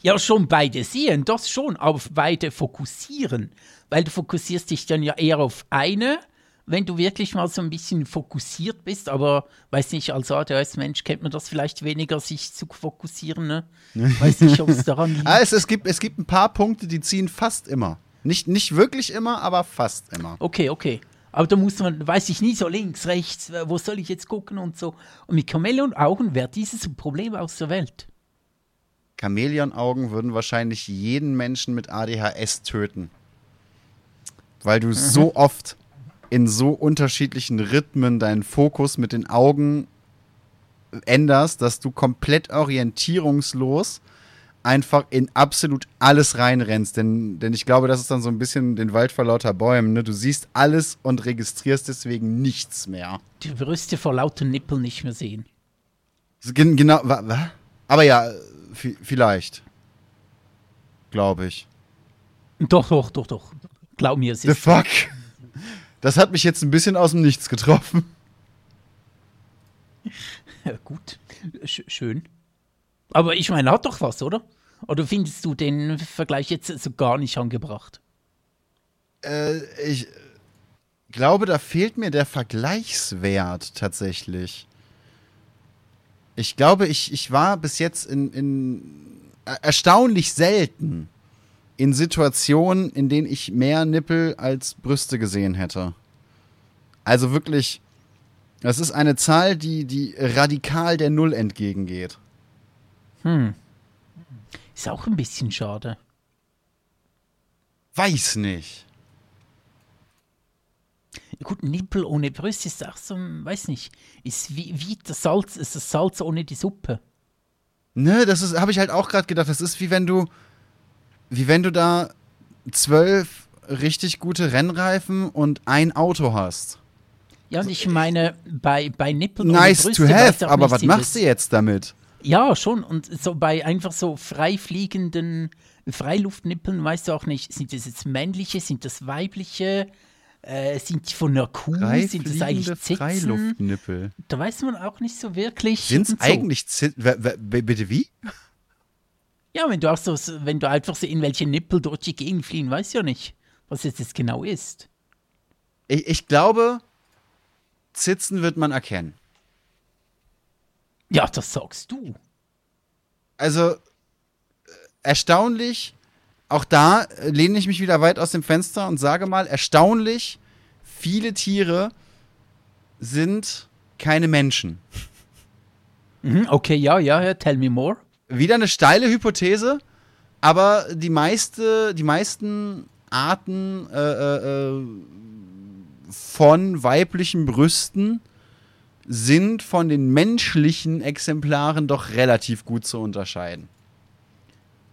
Ja, schon beide sehen, das schon, auf beide fokussieren. Weil du fokussierst dich dann ja eher auf eine, wenn du wirklich mal so ein bisschen fokussiert bist, aber weiß nicht, als ADHS-Mensch kennt man das vielleicht weniger, sich zu fokussieren, ne? Weiß nicht, ob es daran liegt. ah, es, es, gibt, es gibt ein paar Punkte, die ziehen fast immer. Nicht, nicht wirklich immer, aber fast immer. Okay, okay. Aber da muss man, weiß ich nie, so links, rechts, äh, wo soll ich jetzt gucken und so. Und mit Chamäleon-Augen wäre dieses Problem aus der Welt. Chamäleonaugen würden wahrscheinlich jeden Menschen mit ADHS töten. Weil du so oft in so unterschiedlichen Rhythmen deinen Fokus mit den Augen änderst, dass du komplett orientierungslos einfach in absolut alles reinrennst. Denn, denn ich glaube, das ist dann so ein bisschen den Wald vor lauter Bäumen. Ne? Du siehst alles und registrierst deswegen nichts mehr. Die Brüste vor lauter Nippel nicht mehr sehen. Gen genau, wa, wa? aber ja, vi- vielleicht. Glaube ich. Doch, doch, doch, doch. Glaub mir, es The ist. fuck? Das hat mich jetzt ein bisschen aus dem Nichts getroffen. Ja, gut. Sch schön. Aber ich meine, hat doch was, oder? Oder findest du den Vergleich jetzt so gar nicht angebracht? Äh, ich glaube, da fehlt mir der Vergleichswert tatsächlich. Ich glaube, ich, ich war bis jetzt in, in er- erstaunlich selten in Situationen, in denen ich mehr Nippel als Brüste gesehen hätte. Also wirklich, das ist eine Zahl, die, die radikal der Null entgegengeht. Ist auch ein bisschen schade. Weiß nicht. Gut, Nippel ohne Brüste ist auch so, weiß nicht, ist wie, wie das Salz, ist das Salz ohne die Suppe. Ne, das ist, habe ich halt auch gerade gedacht. Das ist wie wenn du, wie wenn du da zwölf richtig gute Rennreifen und ein Auto hast. Ja, und ich meine, bei, bei Nippeln ohne Nice Brüste to weiß have, aber was machst du jetzt damit? Ja, schon. Und so bei einfach so frei fliegenden Freiluftnippeln weißt du auch nicht, sind das jetzt männliche, sind das weibliche, äh, sind die von einer Kuh, sind das eigentlich Zitzen? Freiluftnippel. Da weiß man auch nicht so wirklich. Sind's und so. eigentlich Zit w- w- b- Bitte wie? Ja, wenn du auch so, wenn du einfach so irgendwelche Nippel durch die Gegend fliegen, weißt du ja nicht, was jetzt das genau ist. Ich, ich glaube, Zitzen wird man erkennen. Ja, das sagst du. Also äh, erstaunlich, auch da äh, lehne ich mich wieder weit aus dem Fenster und sage mal, erstaunlich, viele Tiere sind keine Menschen. Mhm, okay, ja, ja, ja, tell me more. Wieder eine steile Hypothese, aber die meiste, die meisten Arten äh, äh, äh, von weiblichen Brüsten sind von den menschlichen Exemplaren doch relativ gut zu unterscheiden.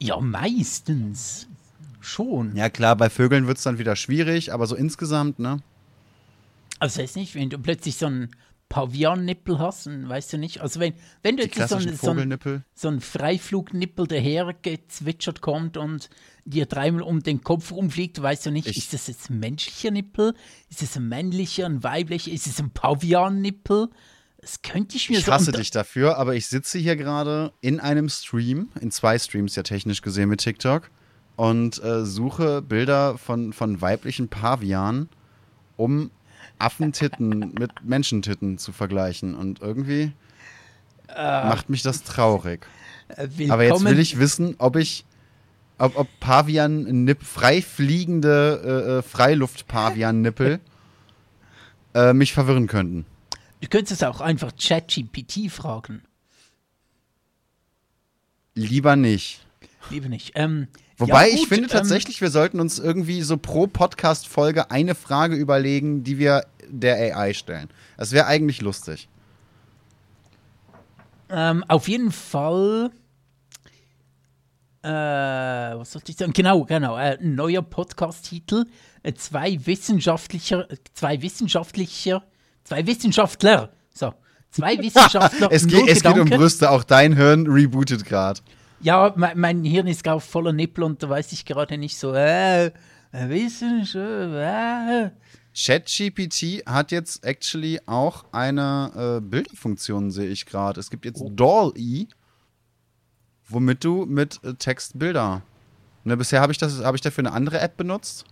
Ja, meistens. Schon. Ja klar, bei Vögeln wird es dann wieder schwierig, aber so insgesamt, ne? Also weiß nicht, wenn du plötzlich so einen Pavian-Nippel hast, dann weißt du nicht. Also wenn, wenn du jetzt so, einen- so, einen- so ein Freiflugnippel dahergezwitschert kommt und dir dreimal um den Kopf rumfliegt, weißt du nicht, Ich- ist das jetzt ein menschlicher Nippel? Ist es ein männlicher, ein weiblicher? Ist es ein Pavian-Nippel? Das könnte ich mir Ich so... hasse dich dafür, aber ich sitze hier gerade in einem Stream, in zwei Streams ja technisch gesehen mit TikTok, und äh, suche Bilder von, von weiblichen Pavianen, um Affentitten mit Menschentitten zu vergleichen. Und irgendwie macht mich das traurig. Äh, Aber jetzt will willkommen- ich wissen, ob ich, ob, ob Pavian, Nipp, frei fliegende äh, äh, Freiluft-Pavian-Nippel äh, mich verwirren könnten. Du könntest auch einfach ChatGPT fragen. Lieber nicht. Lieber nicht. Ähm, Wobei ja, ich gut, finde ähm, tatsächlich, wir sollten uns irgendwie so pro Podcast-Folge eine Frage überlegen, die wir der AI stellen. Das wäre eigentlich lustig. Ähm, auf jeden Fall. Äh, was sollte ich sagen? Genau, genau. Äh, ein neuer Podcast-Titel. Äh, zwei wissenschaftlicher, zwei wissenschaftlicher Zwei Wissenschaftler. So. Zwei Wissenschaftler. es, geht, es geht um. Brüste, auch dein Hirn rebootet gerade. Ja, mein, mein Hirn ist gerade voller Nippel und da weiß ich gerade nicht so, äh, Wissenschaftler, äh. ChatGPT hat jetzt actually auch eine äh, Bilderfunktion, sehe ich gerade. Es gibt jetzt Doll-E, womit du mit äh, Text Bilder. Ne, bisher habe ich, das- hab ich dafür eine andere App benutzt.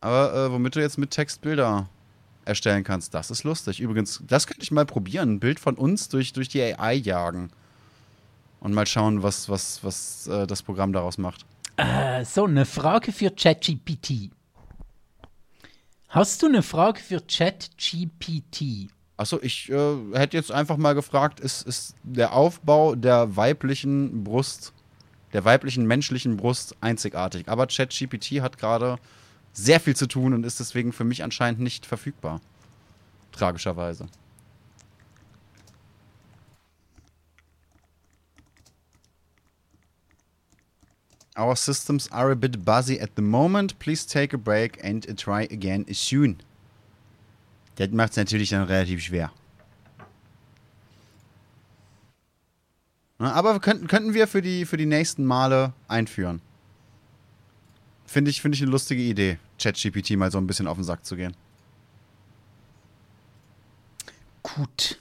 Aber äh, womit du jetzt mit Text Bilder erstellen kannst, das ist lustig. Übrigens, das könnte ich mal probieren. Ein Bild von uns durch, durch die AI jagen. Und mal schauen, was, was, was äh, das Programm daraus macht. Äh, so, eine Frage für ChatGPT. Hast du eine Frage für ChatGPT? Achso, ich äh, hätte jetzt einfach mal gefragt, ist, ist der Aufbau der weiblichen Brust, der weiblichen menschlichen Brust einzigartig? Aber ChatGPT hat gerade sehr viel zu tun und ist deswegen für mich anscheinend nicht verfügbar. Tragischerweise. Our systems are a bit buzzy at the moment. Please take a break and try again soon. Das macht es natürlich dann relativ schwer. Na, aber könnten, könnten wir für die, für die nächsten Male einführen. Finde ich, finde ich eine lustige Idee, ChatGPT mal so ein bisschen auf den Sack zu gehen. Gut.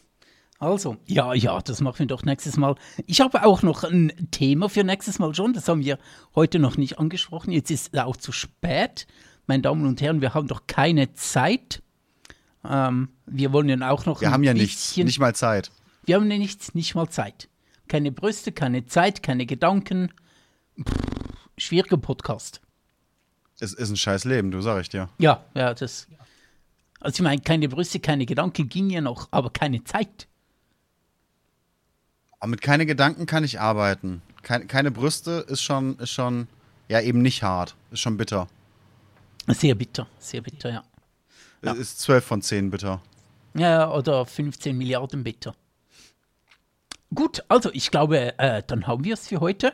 Also, ja, ja, das machen wir doch nächstes Mal. Ich habe auch noch ein Thema für nächstes Mal schon. Das haben wir heute noch nicht angesprochen. Jetzt ist es auch zu spät. Meine Damen und Herren, wir haben doch keine Zeit. Ähm, wir wollen ja auch noch Wir haben ja nichts, nicht mal Zeit. Wir haben ja nichts, nicht mal Zeit. Keine Brüste, keine Zeit, keine Gedanken. Pff, schwieriger Podcast. Es ist ein scheiß Leben, du sag ich dir. Ja, ja, das. Also ich meine, keine Brüste, keine Gedanken ging ja noch, aber keine Zeit. Aber mit keine Gedanken kann ich arbeiten. Keine, keine Brüste ist schon, ist schon, ja eben nicht hart. Ist schon bitter. Sehr bitter, sehr bitter, ja. Ja. Es Ist 12 von 10 bitter. Ja, oder 15 Milliarden bitter. Gut, also ich glaube, äh, dann haben wir es für heute.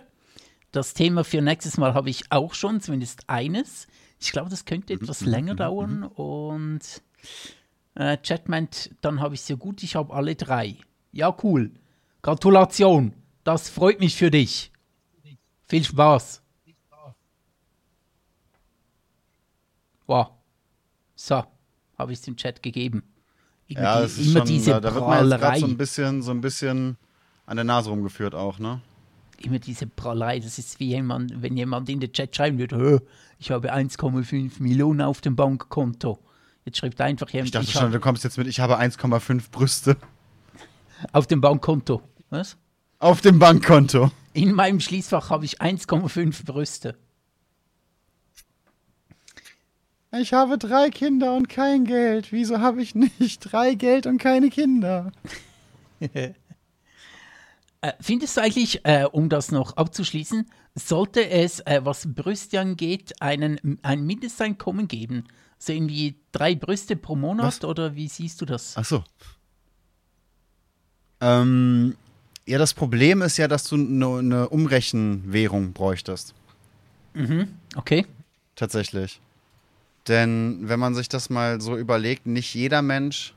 Das Thema für nächstes Mal habe ich auch schon, zumindest eines. Ich glaube, das könnte etwas länger dauern und äh, Chat meint, dann habe ich es ja gut, ich habe alle drei. Ja, cool. Gratulation. Das freut mich für dich. Viel Spaß. Wow. So, habe ich es im Chat gegeben. Irgendwie Ja, das ist immer schon, diese da, da wird man jetzt so ein bisschen, so ein bisschen an der Nase rumgeführt auch, ne? immer diese Prahlerei, das ist wie jemand, wenn jemand in den Chat schreiben würde, "Hö, ich habe 1,5 Millionen auf dem Bankkonto. Jetzt schreibt einfach jemand, Ich dachte ich schon, habe du kommst jetzt mit, ich habe 1,5 Brüste auf dem Bankkonto. Was? auf dem Bankkonto. In meinem Schließfach habe ich 1,5 Brüste. Ich habe drei Kinder und kein Geld. Wieso habe ich nicht drei Geld und keine Kinder? Äh, findest du eigentlich, äh, um das noch abzuschließen, sollte es, äh, was Brüste angeht, einen, ein Mindesteinkommen geben? So irgendwie drei Brüste pro Monat Was? oder wie siehst du das? Ach so. Ähm, ja, das Problem ist ja, dass du eine eine Umrechenwährung bräuchtest. Okay. Tatsächlich. Denn wenn man sich das mal so überlegt, nicht jeder Mensch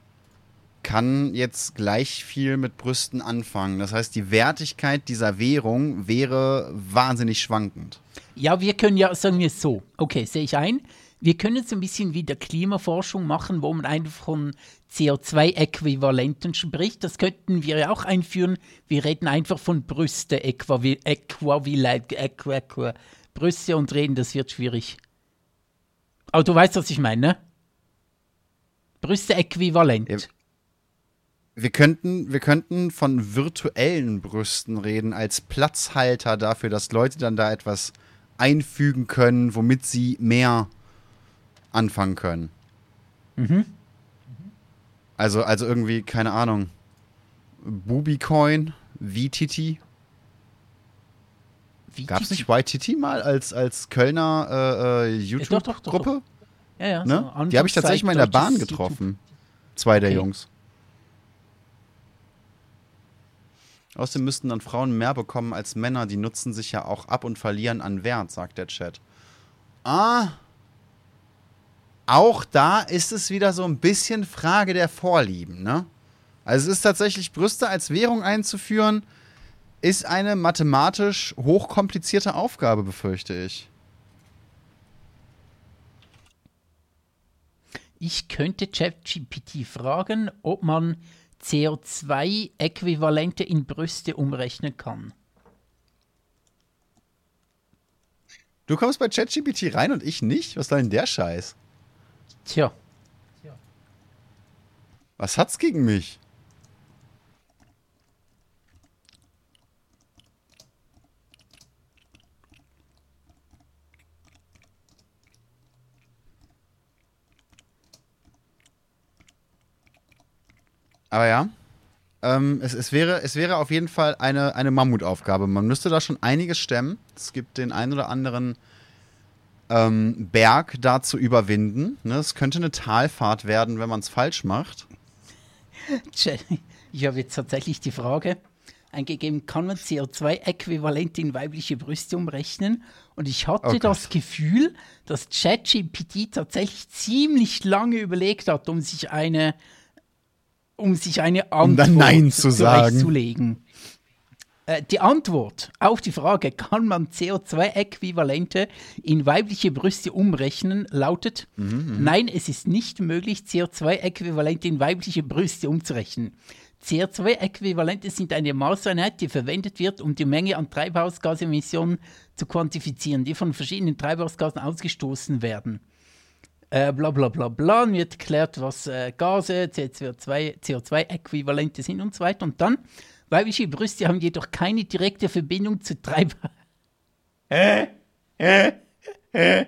kann jetzt gleich viel mit Brüsten anfangen. Das heißt, die Wertigkeit dieser Währung wäre wahnsinnig schwankend. Ja, wir können ja, sagen wir es so, okay, sehe ich ein. Wir können jetzt ein bisschen wieder Klimaforschung machen, wo man einfach von CO2-Äquivalenten spricht. Das könnten wir ja auch einführen. Wir reden einfach von Brüste, Äquivalent, Brüste und reden, das wird schwierig. Aber du weißt, was ich meine, ne? Brüste äquivalent. Ja. Wir könnten, wir könnten von virtuellen Brüsten reden als Platzhalter dafür, dass Leute dann da etwas einfügen können, womit sie mehr anfangen können. Also, also irgendwie, keine Ahnung, Bubicoin, VTT. Gab es nicht YTT mal als, als Kölner äh, äh, YouTube-Gruppe? Ja, ja, Ne? so Die habe ich tatsächlich mal in der Bahn getroffen. Zwei der Okay. Jungs. Außerdem müssten dann Frauen mehr bekommen als Männer. Die nutzen sich ja auch ab und verlieren an Wert, sagt der Chat. Ah. auch da ist es wieder so ein bisschen Frage der Vorlieben, ne? Also es ist tatsächlich, Brüste als Währung einzuführen, ist eine mathematisch hochkomplizierte Aufgabe, befürchte ich. Ich könnte ChatGPT fragen, ob man CO2-Äquivalente in Brüste umrechnen kann. Du kommst bei ChatGPT rein und ich nicht? Was soll denn der Scheiß? Tja. Was hat's gegen mich? Aber ja, ähm, es, es, wäre, es wäre auf jeden Fall eine, eine Mammutaufgabe. Man müsste da schon einiges stemmen. Es gibt den einen oder anderen ähm, Berg da zu überwinden. Ne? Es könnte eine Talfahrt werden, wenn man es falsch macht. Ich habe jetzt tatsächlich die Frage eingegeben, kann man CO2-Äquivalent in weibliche Brüste umrechnen? Und ich hatte oh das Gefühl, dass ChatGPT tatsächlich ziemlich lange überlegt hat, um sich eine um sich eine Antwort um Nein zu sagen. zurechtzulegen. Äh, die Antwort auf die Frage, kann man CO2-Äquivalente in weibliche Brüste umrechnen, lautet: mhm, mhm. Nein, es ist nicht möglich, CO2-Äquivalente in weibliche Brüste umzurechnen. CO2-Äquivalente sind eine Maßeinheit, die verwendet wird, um die Menge an Treibhausgasemissionen zu quantifizieren, die von verschiedenen Treibhausgasen ausgestoßen werden äh, bla bla bla bla, wird erklärt, was äh, Gase, CO2-Äquivalente CO2 sind und so weiter. Und dann, weibliche Brüste haben jedoch keine direkte Verbindung zu Treibhaus. Äh, äh, äh,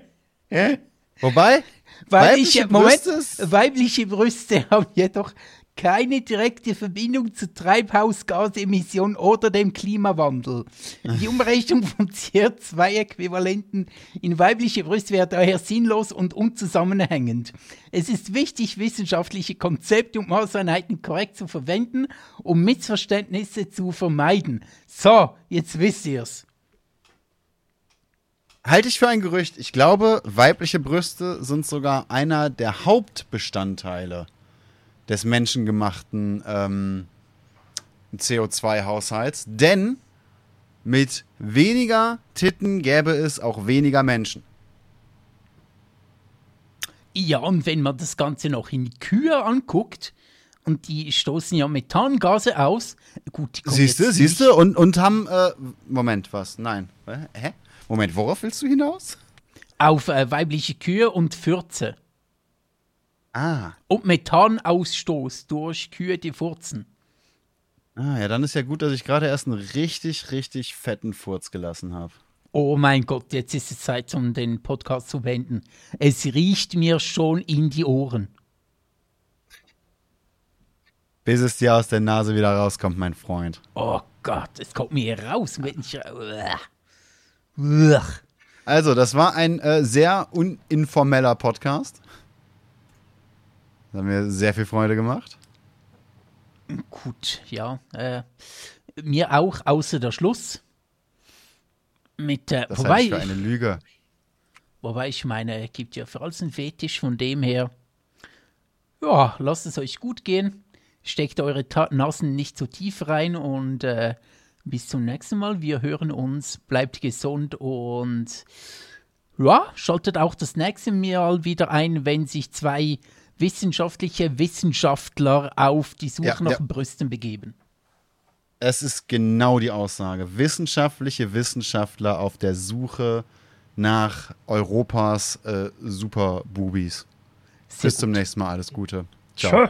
äh. Wobei? Weibliche, weibliche Moment, weibliche Brüste haben jedoch keine direkte Verbindung zu Treibhausgasemissionen oder dem Klimawandel. Die Umrechnung von CO2-Äquivalenten in weibliche Brüste wäre daher sinnlos und unzusammenhängend. Es ist wichtig, wissenschaftliche Konzepte und Maßeinheiten korrekt zu verwenden, um Missverständnisse zu vermeiden. So, jetzt wisst ihr's. Halte ich für ein Gerücht. Ich glaube, weibliche Brüste sind sogar einer der Hauptbestandteile des menschengemachten ähm, CO2-Haushalts. Denn mit weniger Titten gäbe es auch weniger Menschen. Ja, und wenn man das Ganze noch in die Kühe anguckt, und die stoßen ja Methangase aus. Gut, siehst du, siehst du, und, und haben, äh, Moment, was? Nein. Hä? Moment, worauf willst du hinaus? Auf äh, weibliche Kühe und Fürze. Ah. Und Methanausstoß durch Kühe, die furzen. Ah, ja, dann ist ja gut, dass ich gerade erst einen richtig, richtig fetten Furz gelassen habe. Oh mein Gott, jetzt ist es Zeit, um den Podcast zu beenden. Es riecht mir schon in die Ohren. Bis es dir aus der Nase wieder rauskommt, mein Freund. Oh Gott, es kommt mir raus, wenn ich. Also, das war ein äh, sehr uninformeller Podcast. Das hat mir sehr viel Freude gemacht. Gut, ja. Äh, mir auch, außer der Schluss. Mit, äh, das wobei, für eine Lüge. Wobei ich meine, es gibt ja für alles einen Fetisch, von dem her, ja, lasst es euch gut gehen. Steckt eure Ta Nasen nicht zu tief rein und äh, bis zum nächsten Mal. Wir hören uns, bleibt gesund und ja, schaltet auch das nächste Mal wieder ein, wenn sich zwei wissenschaftliche Wissenschaftler auf die Suche ja, nach ja. Brüsten begeben. Es ist genau die Aussage. Wissenschaftliche Wissenschaftler auf der Suche nach Europas äh, Super-Bubis. Bis gut. zum nächsten Mal. Alles Gute. Ciao.